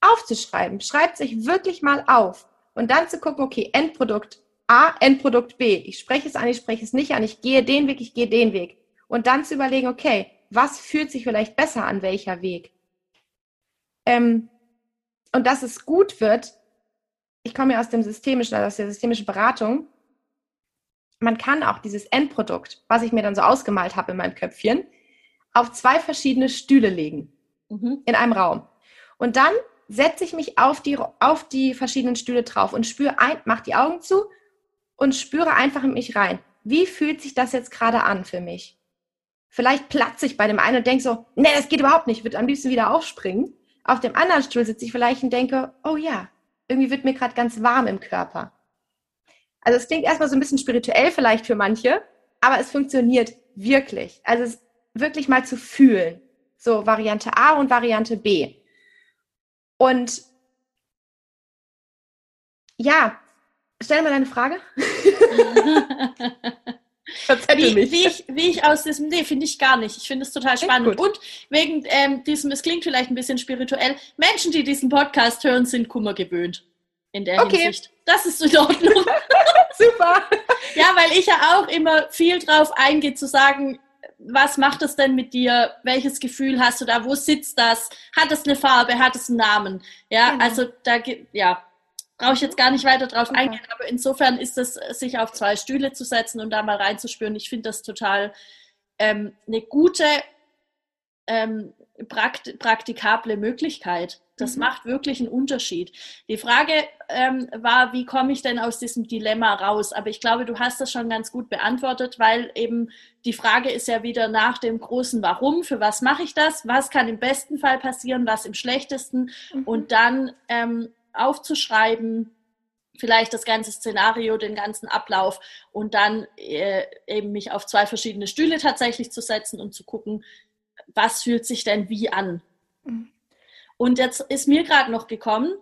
Aufzuschreiben. Schreibt sich wirklich mal auf und dann zu gucken, okay, Endprodukt A, Endprodukt B. Ich spreche es an, ich spreche es nicht an, ich gehe den Weg, ich gehe den Weg. Und dann zu überlegen, okay, was fühlt sich vielleicht besser an, welcher Weg? Ähm, und dass es gut wird, ich komme ja aus dem systemischen, also aus der systemischen Beratung. Man kann auch dieses Endprodukt, was ich mir dann so ausgemalt habe in meinem Köpfchen, auf zwei verschiedene Stühle legen mhm. in einem Raum. Und dann setze ich mich auf die, auf die verschiedenen Stühle drauf und spüre ein, mach die Augen zu und spüre einfach in mich rein. Wie fühlt sich das jetzt gerade an für mich? Vielleicht platze ich bei dem einen und denke so, nee, das geht überhaupt nicht, ich würde am liebsten wieder aufspringen. Auf dem anderen Stuhl sitze ich vielleicht und denke, oh ja, irgendwie wird mir gerade ganz warm im Körper. Also es klingt erstmal so ein bisschen spirituell vielleicht für manche, aber es funktioniert wirklich. Also es wirklich mal zu fühlen. So Variante A und Variante B. Und ja, stell mal deine Frage. wie, wie, ich, wie ich aus diesem, nee, finde ich gar nicht. Ich finde es total spannend. Und wegen ähm, diesem, es klingt vielleicht ein bisschen spirituell, Menschen, die diesen Podcast hören, sind Kummer gewöhnt. In der okay. Hinsicht. Das ist in Ordnung. Super. Ja, weil ich ja auch immer viel drauf eingehe, zu sagen, was macht es denn mit dir? Welches Gefühl hast du da? Wo sitzt das? Hat es eine Farbe? Hat es einen Namen? Ja, genau. also da ja, brauche ich jetzt gar nicht weiter drauf okay. eingehen, aber insofern ist es, sich auf zwei Stühle zu setzen und da mal reinzuspüren. Ich finde das total ähm, eine gute, ähm, prakt praktikable Möglichkeit. Das mhm. macht wirklich einen Unterschied. Die Frage ähm, war, wie komme ich denn aus diesem Dilemma raus? Aber ich glaube, du hast das schon ganz gut beantwortet, weil eben die Frage ist ja wieder nach dem großen Warum. Für was mache ich das? Was kann im besten Fall passieren? Was im schlechtesten? Mhm. Und dann ähm, aufzuschreiben, vielleicht das ganze Szenario, den ganzen Ablauf und dann äh, eben mich auf zwei verschiedene Stühle tatsächlich zu setzen und zu gucken, was fühlt sich denn wie an. Mhm. Und jetzt ist mir gerade noch gekommen,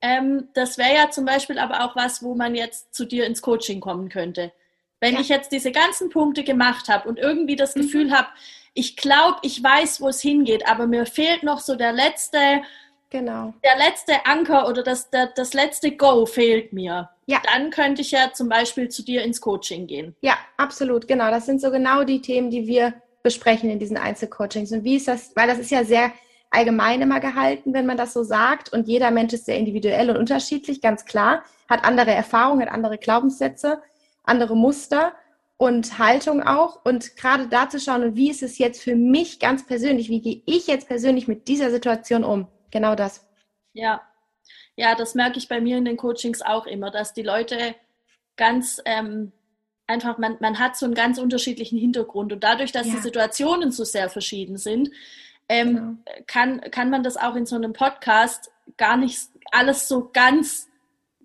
ähm, das wäre ja zum Beispiel aber auch was, wo man jetzt zu dir ins Coaching kommen könnte. Wenn ja. ich jetzt diese ganzen Punkte gemacht habe und irgendwie das mhm. Gefühl habe, ich glaube, ich weiß, wo es hingeht, aber mir fehlt noch so der letzte, Genau. Der letzte Anker oder das, der, das letzte Go fehlt mir. Ja. Dann könnte ich ja zum Beispiel zu dir ins Coaching gehen. Ja, absolut, genau. Das sind so genau die Themen, die wir besprechen in diesen Einzelcoachings. Und wie ist das, weil das ist ja sehr allgemein immer gehalten, wenn man das so sagt. Und jeder Mensch ist sehr individuell und unterschiedlich, ganz klar. Hat andere Erfahrungen, hat andere Glaubenssätze, andere Muster und Haltung auch. Und gerade da zu schauen, wie ist es jetzt für mich ganz persönlich? Wie gehe ich jetzt persönlich mit dieser Situation um? Genau das. Ja, ja, das merke ich bei mir in den Coachings auch immer, dass die Leute ganz, ähm, einfach, man, man hat so einen ganz unterschiedlichen Hintergrund und dadurch, dass Ja. die Situationen so sehr verschieden sind, ähm, Genau. kann, kann man das auch in so einem Podcast gar nicht alles so ganz,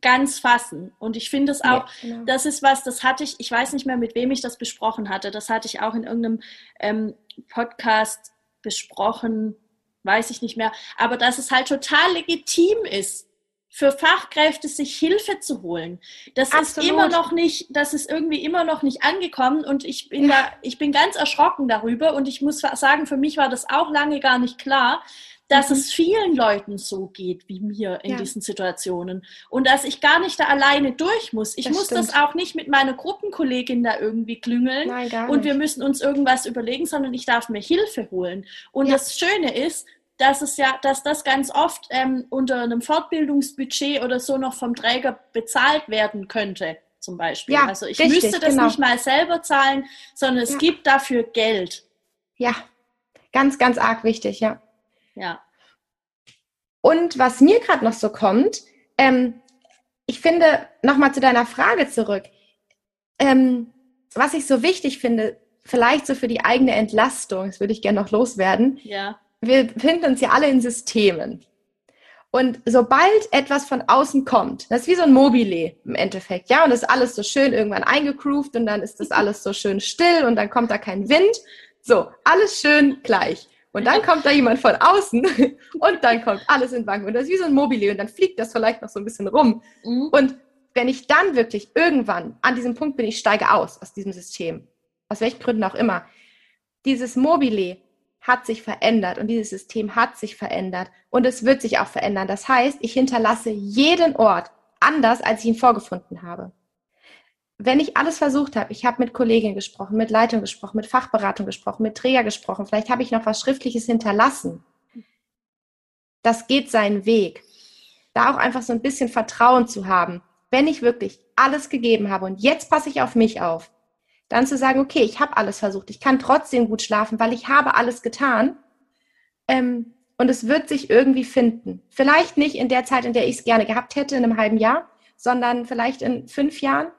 ganz fassen. Und ich finde es auch, Ja, genau. das ist was, das hatte ich, ich weiß nicht mehr, mit wem ich das besprochen hatte. Das hatte ich auch in irgendeinem ähm, Podcast besprochen, weiß ich nicht mehr. Aber dass es halt total legitim ist, für Fachkräfte sich Hilfe zu holen. Das ist Absolut. immer noch nicht, das ist irgendwie immer noch nicht angekommen und ich bin Ja. da, ich bin ganz erschrocken darüber und ich muss sagen, für mich war das auch lange gar nicht klar, dass Mhm. es vielen Leuten so geht wie mir in Ja. diesen Situationen und dass ich gar nicht da alleine durch muss. Ich Das muss das stimmt. auch nicht mit meiner Gruppenkollegin da irgendwie klüngeln Nein, und wir müssen uns irgendwas überlegen, sondern ich darf mir Hilfe holen. Und Ja. das Schöne ist, dass es ja, dass das ganz oft ähm, unter einem Fortbildungsbudget oder so noch vom Träger bezahlt werden könnte, zum Beispiel. Ja, also ich richtig, müsste das genau. nicht mal selber zahlen, sondern es Ja. gibt dafür Geld. ja, ganz, ganz arg wichtig, ja. Ja. Und was mir gerade noch so kommt, ähm, ich finde, nochmal zu deiner Frage zurück, ähm, was ich so wichtig finde, vielleicht so für die eigene Entlastung, das würde ich gerne noch loswerden, Ja. wir befinden uns ja alle in Systemen. Und sobald etwas von außen kommt, das ist wie so ein Mobile im Endeffekt, ja, und das ist alles so schön irgendwann eingegroovt und dann ist das alles so schön still und dann kommt da kein Wind. So, alles schön gleich. Und dann kommt da jemand von außen und dann kommt alles in Wanken. Und das ist wie so ein Mobile und dann fliegt das vielleicht noch so ein bisschen rum. Mhm. Und wenn ich dann wirklich irgendwann an diesem Punkt bin, ich steige aus aus diesem System, aus welchen Gründen auch immer, dieses Mobile hat sich verändert und dieses System hat sich verändert und es wird sich auch verändern. Das heißt, ich hinterlasse jeden Ort anders, als ich ihn vorgefunden habe. Wenn ich alles versucht habe, ich habe mit Kolleginnen gesprochen, mit Leitung gesprochen, mit Fachberatung gesprochen, mit Träger gesprochen, vielleicht habe ich noch was Schriftliches hinterlassen. Das geht seinen Weg. Da auch einfach so ein bisschen Vertrauen zu haben, wenn ich wirklich alles gegeben habe und jetzt passe ich auf mich auf, dann zu sagen, okay, ich habe alles versucht, ich kann trotzdem gut schlafen, weil ich habe alles getan. Ähm, und es wird sich irgendwie finden. Vielleicht nicht in der Zeit, in der ich es gerne gehabt hätte, in einem halben Jahr, sondern vielleicht in fünf Jahren.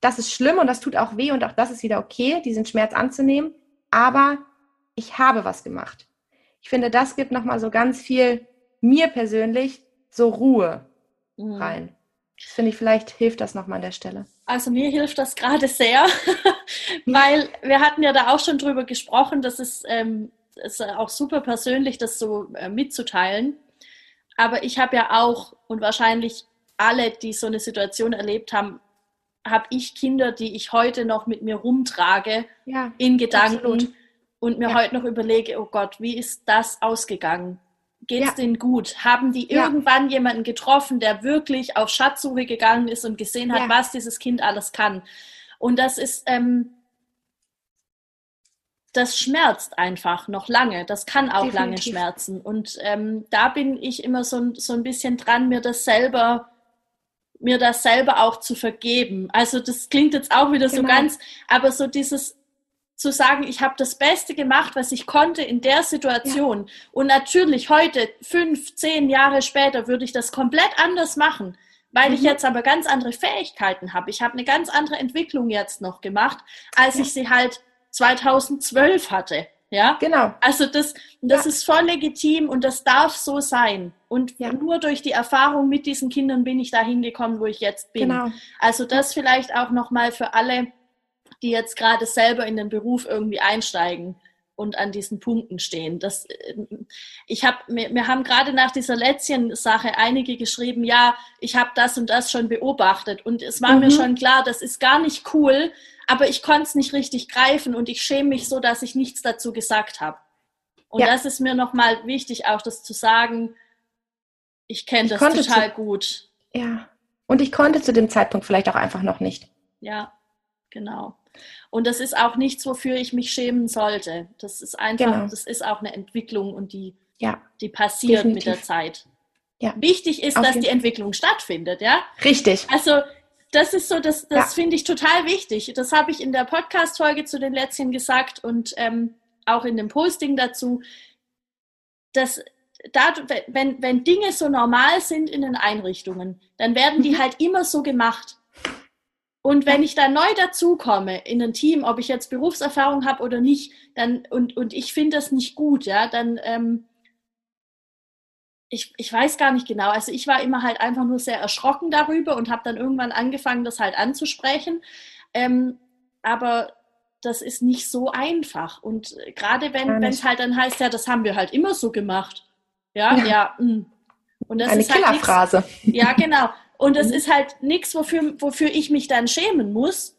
Das ist schlimm und das tut auch weh und auch das ist wieder okay, diesen Schmerz anzunehmen. Aber ich habe was gemacht. Ich finde, das gibt nochmal so ganz viel mir persönlich so Ruhe Mhm. rein. Das finde ich, vielleicht hilft das nochmal an der Stelle. Also mir hilft das gerade sehr, weil wir hatten ja da auch schon drüber gesprochen, das ist, ähm, ist auch super persönlich, das so äh, mitzuteilen. Aber ich habe ja auch und wahrscheinlich alle, die so eine Situation erlebt haben, habe ich Kinder, die ich heute noch mit mir rumtrage Ja, in Gedanken Absolut. und mir Ja. heute noch überlege, oh Gott, wie ist das ausgegangen? Geht's Ja. denen gut? Haben die irgendwann jemanden getroffen, der wirklich auf Schatzsuche gegangen ist und gesehen hat, was dieses Kind alles kann? Und das ist, ähm, das schmerzt einfach noch lange. Das kann auch lange Definitiv. schmerzen. Und ähm, da bin ich immer so, ein- so ein bisschen dran, mir das selber mir das selber auch zu vergeben. Also das klingt jetzt auch wieder so Genau. ganz, aber so dieses zu sagen, ich habe das Beste gemacht, was ich konnte in der Situation. Und natürlich heute, fünf, zehn Jahre später, würde ich das komplett anders machen, weil ich Mhm. jetzt aber ganz andere Fähigkeiten habe. Ich habe eine ganz andere Entwicklung jetzt noch gemacht, als Ja. ich sie halt 2012 hatte. Ja, Genau. also das, das Ja. ist voll legitim und das darf so sein. Und Ja. nur durch die Erfahrung mit diesen Kindern bin ich da hingekommen, wo ich jetzt bin. Genau. Also das vielleicht auch nochmal für alle, die jetzt gerade selber in den Beruf irgendwie einsteigen und an diesen Punkten stehen. Das, äh, ich hab, wir, wir haben gerade nach dieser Lätzchen-Sache einige geschrieben, ja, ich habe das und das schon beobachtet und es war mir Mhm. schon klar, das ist gar nicht cool, aber ich konnte es nicht richtig greifen und ich schäme mich so, dass ich nichts dazu gesagt habe. Und Ja. das ist mir nochmal wichtig, auch das zu sagen, ich kenne Ich das konnte total gut. Ja. Und ich konnte zu dem Zeitpunkt vielleicht auch einfach noch nicht. Ja, genau. Und das ist auch nichts, wofür ich mich schämen sollte. Das ist einfach, Genau. das ist auch eine Entwicklung und die, Ja. die passiert mit Definitiv. der Zeit. Ja. Wichtig ist, Auf dass die Entwicklung stattfindet, ja. Richtig. Also das ist so, das, das Ja. finde ich total wichtig. Das habe ich in der Podcast-Folge zu den Lätzchen gesagt und ähm, auch in dem Posting dazu, dass da, wenn, wenn Dinge so normal sind in den Einrichtungen, dann werden die Mhm. halt immer so gemacht. Und wenn ich dann neu dazukomme in ein Team, ob ich jetzt Berufserfahrung habe oder nicht, dann und, und ich finde das nicht gut, ja, dann ähm, ich, ich weiß gar nicht genau. Also ich war immer halt einfach nur sehr erschrocken darüber und habe dann irgendwann angefangen, das halt anzusprechen. Ähm, aber das ist nicht so einfach. Und gerade wenn es halt dann heißt, ja, das haben wir halt immer so gemacht. Ja, ja. ja mm. und das Eine ist halt Killerphrase. Nix, ja, genau. Und das mhm. ist halt nichts, wofür, wofür ich mich dann schämen muss,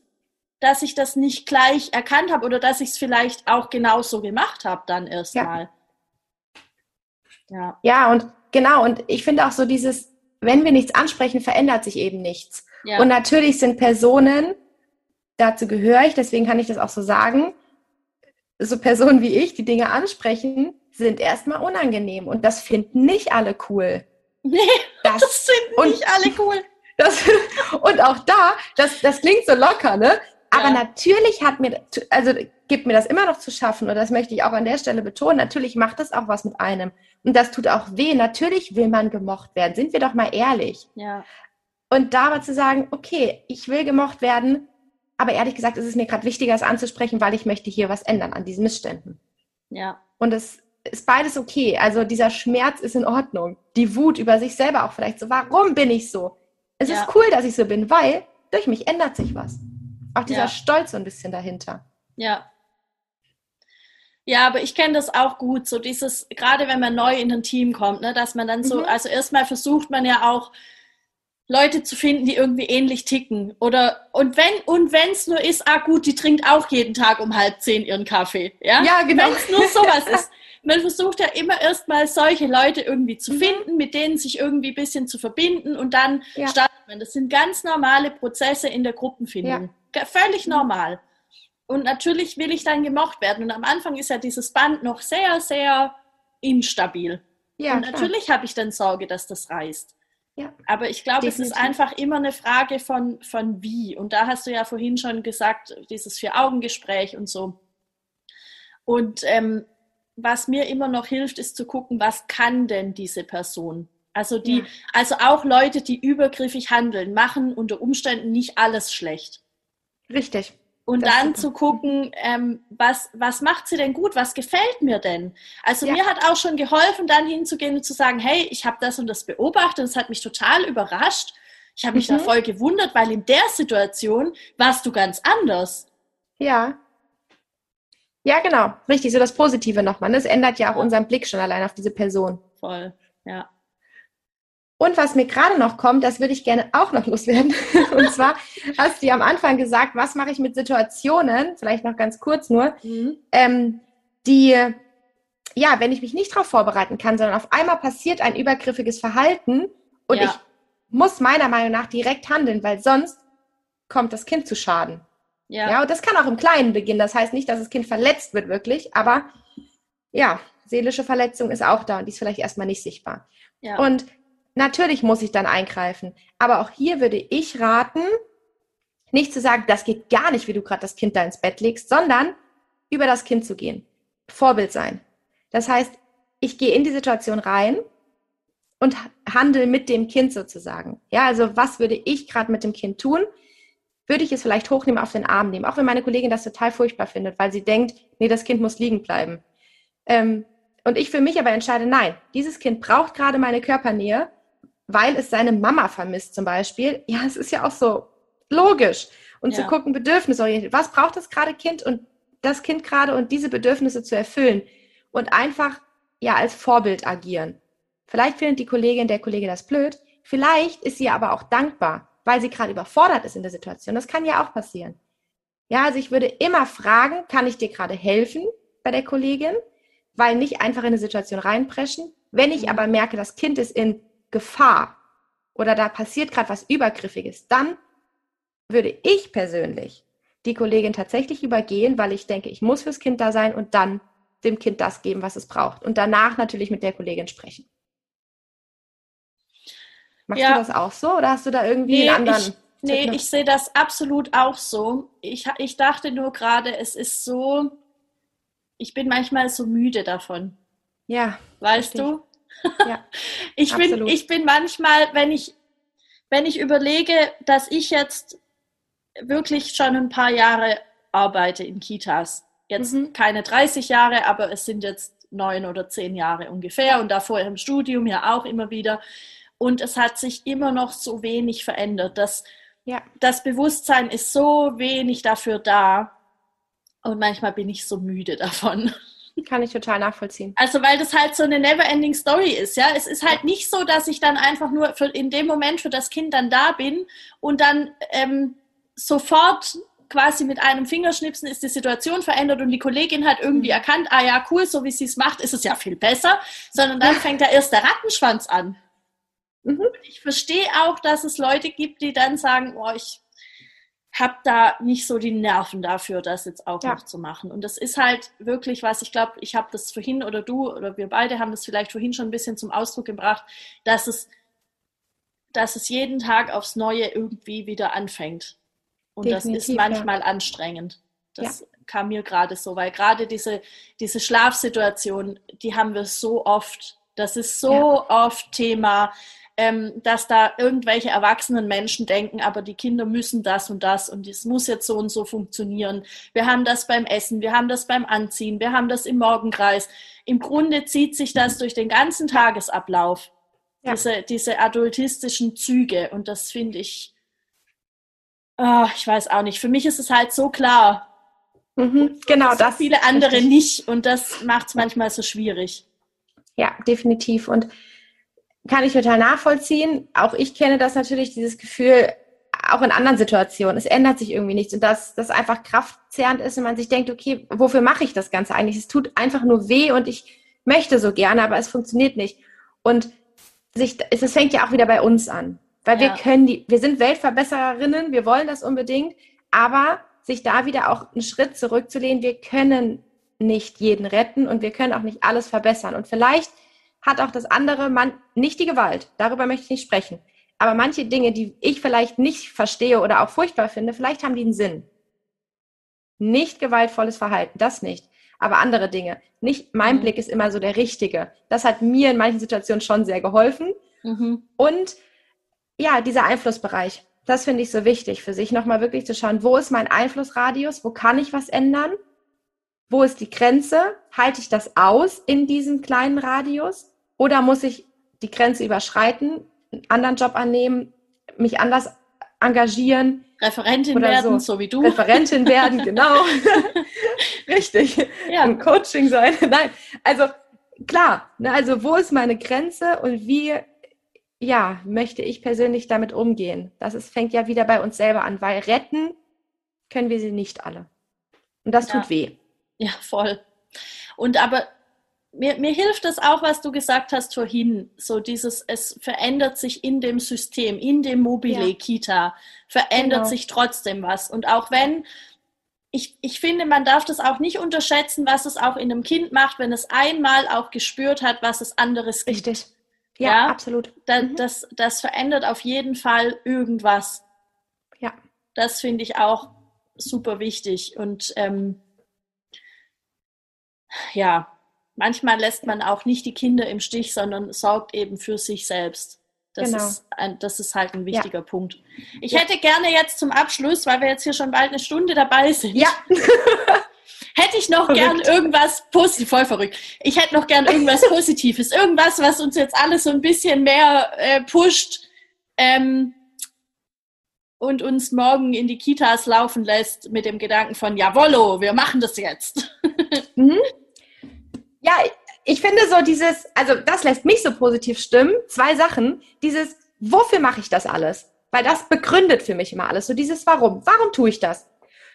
dass ich das nicht gleich erkannt habe oder dass ich es vielleicht auch genauso gemacht habe dann erstmal. Ja. ja. ja, und genau, und ich finde auch so dieses, wenn wir nichts ansprechen, verändert sich eben nichts. Ja. Und natürlich sind Personen, dazu gehöre ich, deswegen kann ich das auch so sagen, so Personen wie ich, die Dinge ansprechen, sind erstmal unangenehm und das finden nicht alle cool. Nee, das, das sind nicht alle cool. Das, und auch da, das, das klingt so locker, ne? Aber ja. natürlich hat mir, also gibt mir das immer noch zu schaffen und das möchte ich auch an der Stelle betonen. Natürlich macht das auch was mit einem und das tut auch weh. Natürlich will man gemocht werden. Sind wir doch mal ehrlich. Ja. Und da aber zu sagen, okay, ich will gemocht werden, aber ehrlich gesagt ist es mir gerade wichtiger, es anzusprechen, weil ich möchte hier was ändern an diesen Missständen. Ja. Und es ist beides okay. Also dieser Schmerz ist in Ordnung. Die Wut über sich selber auch vielleicht so, warum bin ich so? Es ja. ist cool, dass ich so bin, weil durch mich ändert sich was. Auch dieser ja. Stolz so ein bisschen dahinter. Ja. Ja, aber ich kenne das auch gut, so dieses, gerade wenn man neu in ein Team kommt, ne, dass man dann so, mhm. also erstmal versucht man ja auch, Leute zu finden, die irgendwie ähnlich ticken. Oder und wenn und wenn es nur ist, ah gut, die trinkt auch jeden Tag um halb zehn ihren Kaffee. Ja, ja genau. Wenn es nur sowas ist man versucht ja immer erstmal solche Leute irgendwie zu mhm. finden, mit denen sich irgendwie ein bisschen zu verbinden und dann ja. startet man. Das sind ganz normale Prozesse in der Gruppenfindung. Ja. Völlig mhm. normal. Und natürlich will ich dann gemocht werden. Und am Anfang ist ja dieses Band noch sehr, sehr instabil. Ja, und natürlich habe ich dann Sorge, dass das reißt. Ja, Aber ich glaube, es ist einfach immer eine Frage von, von wie. Und da hast du ja vorhin schon gesagt, dieses Vier-Augen-Gespräch und so. Und ähm, was mir immer noch hilft, ist zu gucken, was kann denn diese Person? Also die, ja. also auch Leute, die übergriffig handeln, machen unter Umständen nicht alles schlecht. Richtig. Und das dann zu gucken, ähm, was, was macht sie denn gut? Was gefällt mir denn? Also ja. mir hat auch schon geholfen, dann hinzugehen und zu sagen, hey, ich habe das und das beobachtet und es hat mich total überrascht. Ich habe mich mhm. da voll gewundert, weil in der Situation warst du ganz anders. Ja. Ja, genau. Richtig, so das Positive nochmal. Das ne? ändert ja auch unseren Blick schon allein auf diese Person. Voll, ja. Und was mir gerade noch kommt, das würde ich gerne auch noch loswerden. Und zwar hast du ja am Anfang gesagt, was mache ich mit Situationen, vielleicht noch ganz kurz nur, mhm. ähm, die, ja, wenn ich mich nicht darauf vorbereiten kann, sondern auf einmal passiert ein übergriffiges Verhalten und ja. ich muss meiner Meinung nach direkt handeln, weil sonst kommt das Kind zu Schaden. Ja. ja, und das kann auch im Kleinen beginnen. Das heißt nicht, dass das Kind verletzt wird wirklich, aber ja, seelische Verletzung ist auch da und die ist vielleicht erstmal nicht sichtbar. Ja. Und natürlich muss ich dann eingreifen. Aber auch hier würde ich raten, nicht zu sagen, das geht gar nicht, wie du gerade das Kind da ins Bett legst, sondern über das Kind zu gehen. Vorbild sein. Das heißt, ich gehe in die Situation rein und handle mit dem Kind sozusagen. Ja, also was würde ich gerade mit dem Kind tun? Würde ich es vielleicht hochnehmen, auf den Arm nehmen. Auch wenn meine Kollegin das total furchtbar findet, weil sie denkt, nee, das Kind muss liegen bleiben. Ähm, und ich für mich aber entscheide, nein, dieses Kind braucht gerade meine Körpernähe, weil es seine Mama vermisst zum Beispiel. Ja, es ist ja auch so logisch. Und ja. zu gucken, bedürfnisorientiert. Was braucht das gerade Kind und das Kind gerade und diese Bedürfnisse zu erfüllen? Und einfach, ja, als Vorbild agieren. Vielleicht findet die Kollegin, der Kollege das blöd. Vielleicht ist sie aber auch dankbar weil sie gerade überfordert ist in der Situation. Das kann ja auch passieren. Ja, also ich würde immer fragen, kann ich dir gerade helfen bei der Kollegin? Weil nicht einfach in eine Situation reinpreschen. Wenn ich mhm. aber merke, das Kind ist in Gefahr oder da passiert gerade was Übergriffiges, dann würde ich persönlich die Kollegin tatsächlich übergehen, weil ich denke, ich muss fürs Kind da sein und dann dem Kind das geben, was es braucht. Und danach natürlich mit der Kollegin sprechen. Machst ja. du das auch so oder hast du da irgendwie nee, einen anderen? Ich, nee, ich sehe das absolut auch so. Ich, ich dachte nur gerade, es ist so, ich bin manchmal so müde davon. Ja. Weißt du? Ja. ich, bin, ich bin manchmal, wenn ich, wenn ich überlege, dass ich jetzt wirklich schon ein paar Jahre arbeite in Kitas. Jetzt mhm. keine 30 Jahre, aber es sind jetzt neun oder zehn Jahre ungefähr und davor im Studium ja auch immer wieder. Und es hat sich immer noch so wenig verändert. Das, ja. das Bewusstsein ist so wenig dafür da. Und manchmal bin ich so müde davon. Kann ich total nachvollziehen. Also, weil das halt so eine never-ending Story ist, ja. Es ist halt nicht so, dass ich dann einfach nur für, in dem Moment für das Kind dann da bin und dann ähm, sofort quasi mit einem Fingerschnipsen ist die Situation verändert und die Kollegin hat irgendwie mhm. erkannt, ah ja, cool, so wie sie es macht, ist es ja viel besser, sondern dann fängt da erst der Rattenschwanz an. Mhm. Ich verstehe auch, dass es Leute gibt, die dann sagen, oh, ich habe da nicht so die Nerven dafür, das jetzt auch ja. noch zu machen. Und das ist halt wirklich was, ich glaube, ich habe das vorhin oder du oder wir beide haben das vielleicht vorhin schon ein bisschen zum Ausdruck gebracht, dass es, dass es jeden Tag aufs Neue irgendwie wieder anfängt. Und Definitiv, das ist manchmal ja. anstrengend. Das ja. kam mir gerade so, weil gerade diese, diese Schlafsituation, die haben wir so oft. Das ist so oft Thema ähm, dass da irgendwelche erwachsenen Menschen denken, aber die Kinder müssen das und das und es muss jetzt so und so funktionieren. Wir haben das beim Essen, wir haben das beim Anziehen, wir haben das im Morgenkreis. Im Grunde zieht sich das durch den ganzen Tagesablauf, ja. diese, diese adultistischen Züge und das finde ich, oh, ich weiß auch nicht, für mich ist es halt so klar. Mhm, genau, das. Viele andere richtig. nicht und das macht es manchmal so schwierig. Ja, definitiv. Und kann ich total nachvollziehen. Auch ich kenne das natürlich, dieses Gefühl, auch in anderen Situationen. Es ändert sich irgendwie nichts und dass das einfach kraftzehrend ist und man sich denkt, okay, wofür mache ich das Ganze eigentlich? Es tut einfach nur weh und ich möchte so gerne, aber es funktioniert nicht. Und sich, es fängt ja auch wieder bei uns an. Weil ja. wir können die, wir sind Weltverbessererinnen, wir wollen das unbedingt, aber sich da wieder auch einen Schritt zurückzulehnen, wir können nicht jeden retten und wir können auch nicht alles verbessern. Und vielleicht hat auch das andere man nicht die Gewalt. Darüber möchte ich nicht sprechen. Aber manche Dinge, die ich vielleicht nicht verstehe oder auch furchtbar finde, vielleicht haben die einen Sinn. Nicht gewaltvolles Verhalten, das nicht. Aber andere Dinge. Nicht, mein mhm. Blick ist immer so der richtige. Das hat mir in manchen Situationen schon sehr geholfen. Mhm. Und ja, dieser Einflussbereich. Das finde ich so wichtig für sich, nochmal wirklich zu schauen, wo ist mein Einflussradius, wo kann ich was ändern, wo ist die Grenze, halte ich das aus in diesem kleinen Radius oder muss ich die Grenze überschreiten, einen anderen Job annehmen, mich anders engagieren? Referentin werden, so. so. wie du. Referentin werden, genau. Richtig. Ja. Im Coaching sein. Nein, also klar, ne, also wo ist meine Grenze und wie ja, möchte ich persönlich damit umgehen? Das ist, fängt ja wieder bei uns selber an, weil retten können wir sie nicht alle. Und das ja. tut weh. Ja, voll. Und aber mir, mir hilft das auch, was du gesagt hast vorhin, so dieses, es verändert sich in dem System, in dem Mobile ja. Kita, verändert genau. sich trotzdem was. Und auch wenn, ich, ich finde, man darf das auch nicht unterschätzen, was es auch in einem Kind macht, wenn es einmal auch gespürt hat, was es anderes gibt. Richtig. Ja, ja absolut. Da, mhm. das, das verändert auf jeden Fall irgendwas. Ja. Das finde ich auch super wichtig. Und ähm, ja, manchmal lässt man auch nicht die Kinder im Stich, sondern sorgt eben für sich selbst. Das, genau. ist, ein, das ist halt ein wichtiger ja. Punkt. Ich ja. hätte gerne jetzt zum Abschluss, weil wir jetzt hier schon bald eine Stunde dabei sind. Ja. hätte ich noch verrückt. gern irgendwas positiv, voll verrückt. Ich hätte noch gern irgendwas Positives, irgendwas, was uns jetzt alles so ein bisschen mehr äh, pusht ähm, und uns morgen in die Kitas laufen lässt mit dem Gedanken von, jawollo, wir machen das jetzt. mhm. Ja, ich finde so dieses, also das lässt mich so positiv stimmen. Zwei Sachen. Dieses, wofür mache ich das alles? Weil das begründet für mich immer alles. So dieses Warum. Warum tue ich das?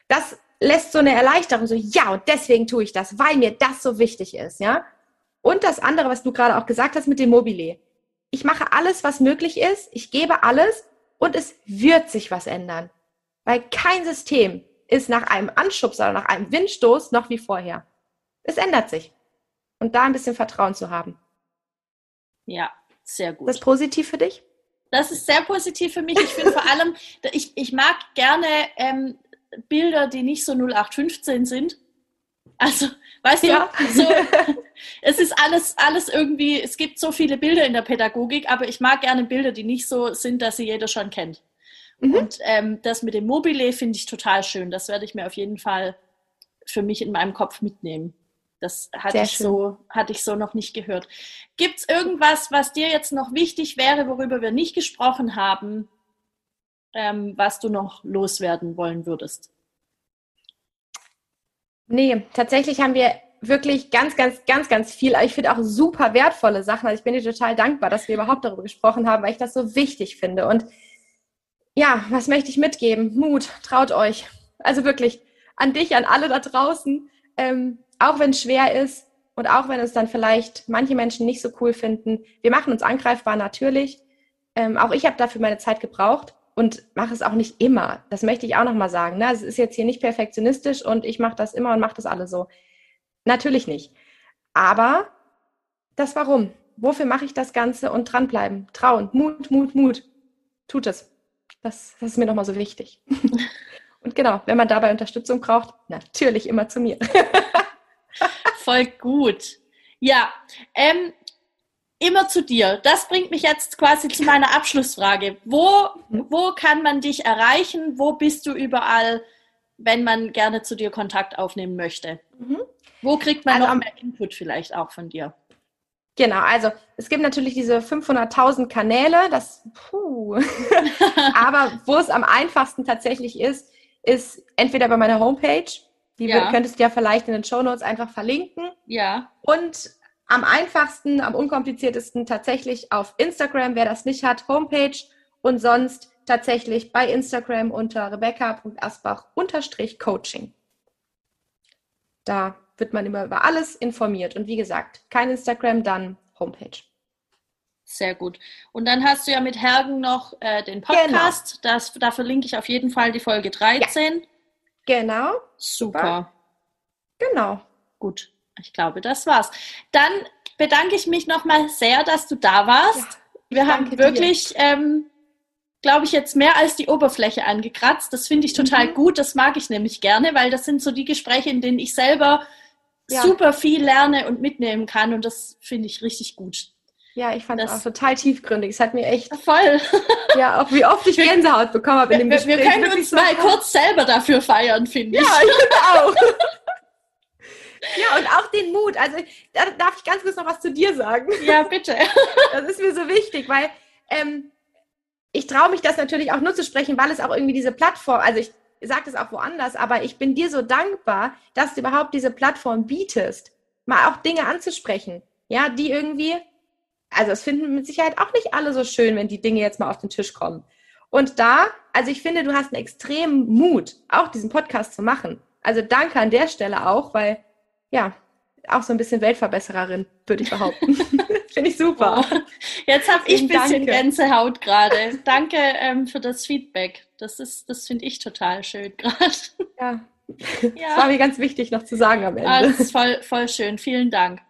Das lässt so eine Erleichterung, so ja, und deswegen tue ich das, weil mir das so wichtig ist, ja. Und das andere, was du gerade auch gesagt hast mit dem Mobile. Ich mache alles, was möglich ist. Ich gebe alles und es wird sich was ändern. Weil kein System ist nach einem Anschubs oder nach einem Windstoß noch wie vorher. Es ändert sich und da ein bisschen Vertrauen zu haben. Ja, sehr gut. Das ist positiv für dich? Das ist sehr positiv für mich. Ich finde vor allem, ich, ich mag gerne ähm, Bilder, die nicht so 0815 sind. Also, weißt ja. du, so, es ist alles, alles irgendwie, es gibt so viele Bilder in der Pädagogik, aber ich mag gerne Bilder, die nicht so sind, dass sie jeder schon kennt. Mhm. Und ähm, das mit dem Mobile finde ich total schön. Das werde ich mir auf jeden Fall für mich in meinem Kopf mitnehmen. Das hatte ich, so, hatte ich so noch nicht gehört. Gibt es irgendwas, was dir jetzt noch wichtig wäre, worüber wir nicht gesprochen haben, ähm, was du noch loswerden wollen würdest? Nee, tatsächlich haben wir wirklich ganz, ganz, ganz, ganz viel. Ich finde auch super wertvolle Sachen. Also ich bin dir total dankbar, dass wir überhaupt darüber gesprochen haben, weil ich das so wichtig finde. Und ja, was möchte ich mitgeben? Mut, traut euch. Also wirklich an dich, an alle da draußen. Ähm, auch wenn es schwer ist und auch wenn es dann vielleicht manche Menschen nicht so cool finden. Wir machen uns angreifbar natürlich. Ähm, auch ich habe dafür meine Zeit gebraucht und mache es auch nicht immer. Das möchte ich auch nochmal sagen. Ne? Es ist jetzt hier nicht perfektionistisch und ich mache das immer und mache das alle so. Natürlich nicht. Aber das Warum. Wofür mache ich das Ganze und dranbleiben? Trauen. Mut, Mut, Mut. Tut es. Das, das ist mir nochmal so wichtig. und genau, wenn man dabei Unterstützung braucht, natürlich immer zu mir. Voll gut. Ja, ähm, immer zu dir. Das bringt mich jetzt quasi zu meiner Abschlussfrage. Wo, mhm. wo kann man dich erreichen? Wo bist du überall, wenn man gerne zu dir Kontakt aufnehmen möchte? Mhm. Wo kriegt man also, noch mehr Input vielleicht auch von dir? Genau, also es gibt natürlich diese 500.000 Kanäle, das, puh. aber wo es am einfachsten tatsächlich ist, ist entweder bei meiner Homepage, die ja. könntest du ja vielleicht in den Show Notes einfach verlinken. Ja. Und am einfachsten, am unkompliziertesten tatsächlich auf Instagram, wer das nicht hat, Homepage und sonst tatsächlich bei Instagram unter rebecca.asbach-coaching. Da wird man immer über alles informiert. Und wie gesagt, kein Instagram, dann Homepage. Sehr gut. Und dann hast du ja mit Hergen noch äh, den Podcast. Genau. Das, da verlinke ich auf jeden Fall die Folge 13. Ja. Genau. Super. Genau. Gut. Ich glaube, das war's. Dann bedanke ich mich nochmal sehr, dass du da warst. Ja, Wir haben wirklich, ähm, glaube ich, jetzt mehr als die Oberfläche angekratzt. Das finde ich total mhm. gut. Das mag ich nämlich gerne, weil das sind so die Gespräche, in denen ich selber ja. super viel lerne und mitnehmen kann und das finde ich richtig gut. Ja, ich fand das auch total tiefgründig. Es hat mir echt voll. Ja, auch wie oft ich Gänsehaut bekommen habe in dem Gespräch. Wir, wir können uns mal kurz selber dafür feiern, finde ich. Ja, ich finde auch. ja, und auch den Mut. Also da darf ich ganz kurz noch was zu dir sagen. Ja, bitte. Das ist mir so wichtig, weil ähm, ich traue mich das natürlich auch nur zu sprechen, weil es auch irgendwie diese Plattform, also ich sage das auch woanders, aber ich bin dir so dankbar, dass du überhaupt diese Plattform bietest, mal auch Dinge anzusprechen, ja, die irgendwie, also es finden mit Sicherheit auch nicht alle so schön, wenn die Dinge jetzt mal auf den Tisch kommen. Und da, also ich finde, du hast einen extremen Mut, auch diesen Podcast zu machen. Also danke an der Stelle auch, weil, ja, auch so ein bisschen Weltverbessererin, würde ich behaupten. Finde ich super. Oh. Jetzt habe ich ein bisschen Danke. Gänsehaut gerade. Danke ähm, für das Feedback. Das das finde ich total schön gerade. Ja. ja. Das war mir ganz wichtig noch zu sagen am Ende. Ah, das ist voll, voll schön. Vielen Dank.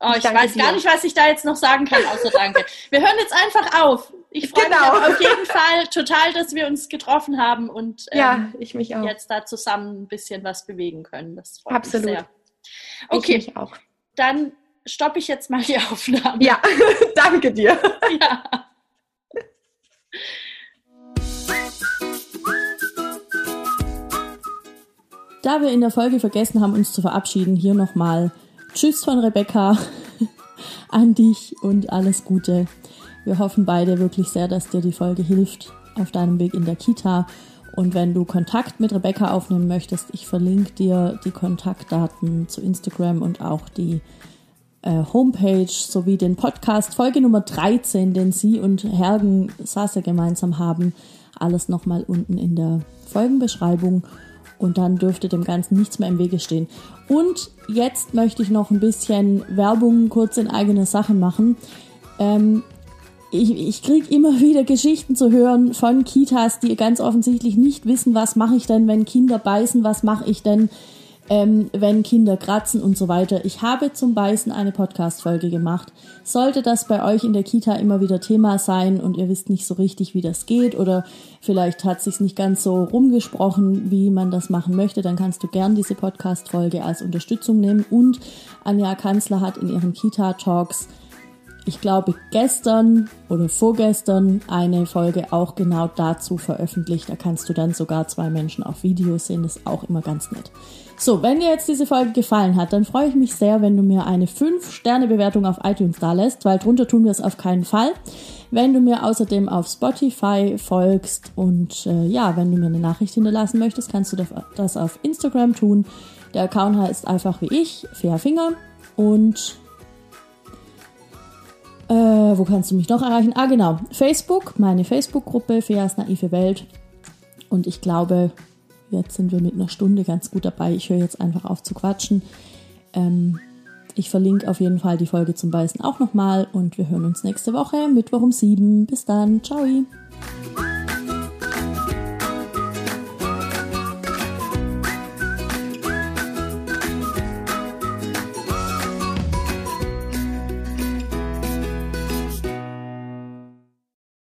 Oh, ich, ich weiß dir. gar nicht, was ich da jetzt noch sagen kann, außer Danke. Wir hören jetzt einfach auf. Ich freue genau. mich auf jeden Fall total, dass wir uns getroffen haben und ähm, ja, ich mich auch. jetzt da zusammen ein bisschen was bewegen können. Das freut Absolut. mich sehr. Okay, ich auch. dann stoppe ich jetzt mal die Aufnahme. Ja, danke dir. Ja. Da wir in der Folge vergessen haben, uns zu verabschieden, hier nochmal Tschüss von Rebecca an dich und alles Gute. Wir hoffen beide wirklich sehr, dass dir die Folge hilft auf deinem Weg in der Kita und wenn du Kontakt mit Rebecca aufnehmen möchtest, ich verlinke dir die Kontaktdaten zu Instagram und auch die äh, Homepage sowie den Podcast Folge Nummer 13, den sie und Hergen Sasse gemeinsam haben. Alles nochmal unten in der Folgenbeschreibung. Und dann dürfte dem Ganzen nichts mehr im Wege stehen. Und jetzt möchte ich noch ein bisschen Werbung kurz in eigene Sachen machen. Ähm, ich, ich kriege immer wieder Geschichten zu hören von Kitas, die ganz offensichtlich nicht wissen, was mache ich denn, wenn Kinder beißen, was mache ich denn, ähm, wenn Kinder kratzen und so weiter. Ich habe zum Beißen eine Podcast-Folge gemacht. Sollte das bei euch in der Kita immer wieder Thema sein und ihr wisst nicht so richtig, wie das geht oder vielleicht hat sich nicht ganz so rumgesprochen, wie man das machen möchte, dann kannst du gern diese Podcast-Folge als Unterstützung nehmen. Und Anja Kanzler hat in ihren Kita-Talks ich glaube, gestern oder vorgestern eine Folge auch genau dazu veröffentlicht. Da kannst du dann sogar zwei Menschen auf Video sehen. Das ist auch immer ganz nett. So, wenn dir jetzt diese Folge gefallen hat, dann freue ich mich sehr, wenn du mir eine 5-Sterne-Bewertung auf iTunes da lässt, weil drunter tun wir es auf keinen Fall. Wenn du mir außerdem auf Spotify folgst und äh, ja, wenn du mir eine Nachricht hinterlassen möchtest, kannst du das auf Instagram tun. Der Account heißt einfach wie ich, Fair Finger. Und äh, wo kannst du mich noch erreichen? Ah, genau. Facebook, meine Facebook-Gruppe, Feas naive Welt. Und ich glaube, Jetzt sind wir mit einer Stunde ganz gut dabei. Ich höre jetzt einfach auf zu quatschen. Ähm, ich verlinke auf jeden Fall die Folge zum Beißen auch nochmal und wir hören uns nächste Woche, Mittwoch um sieben. Bis dann. Ciao.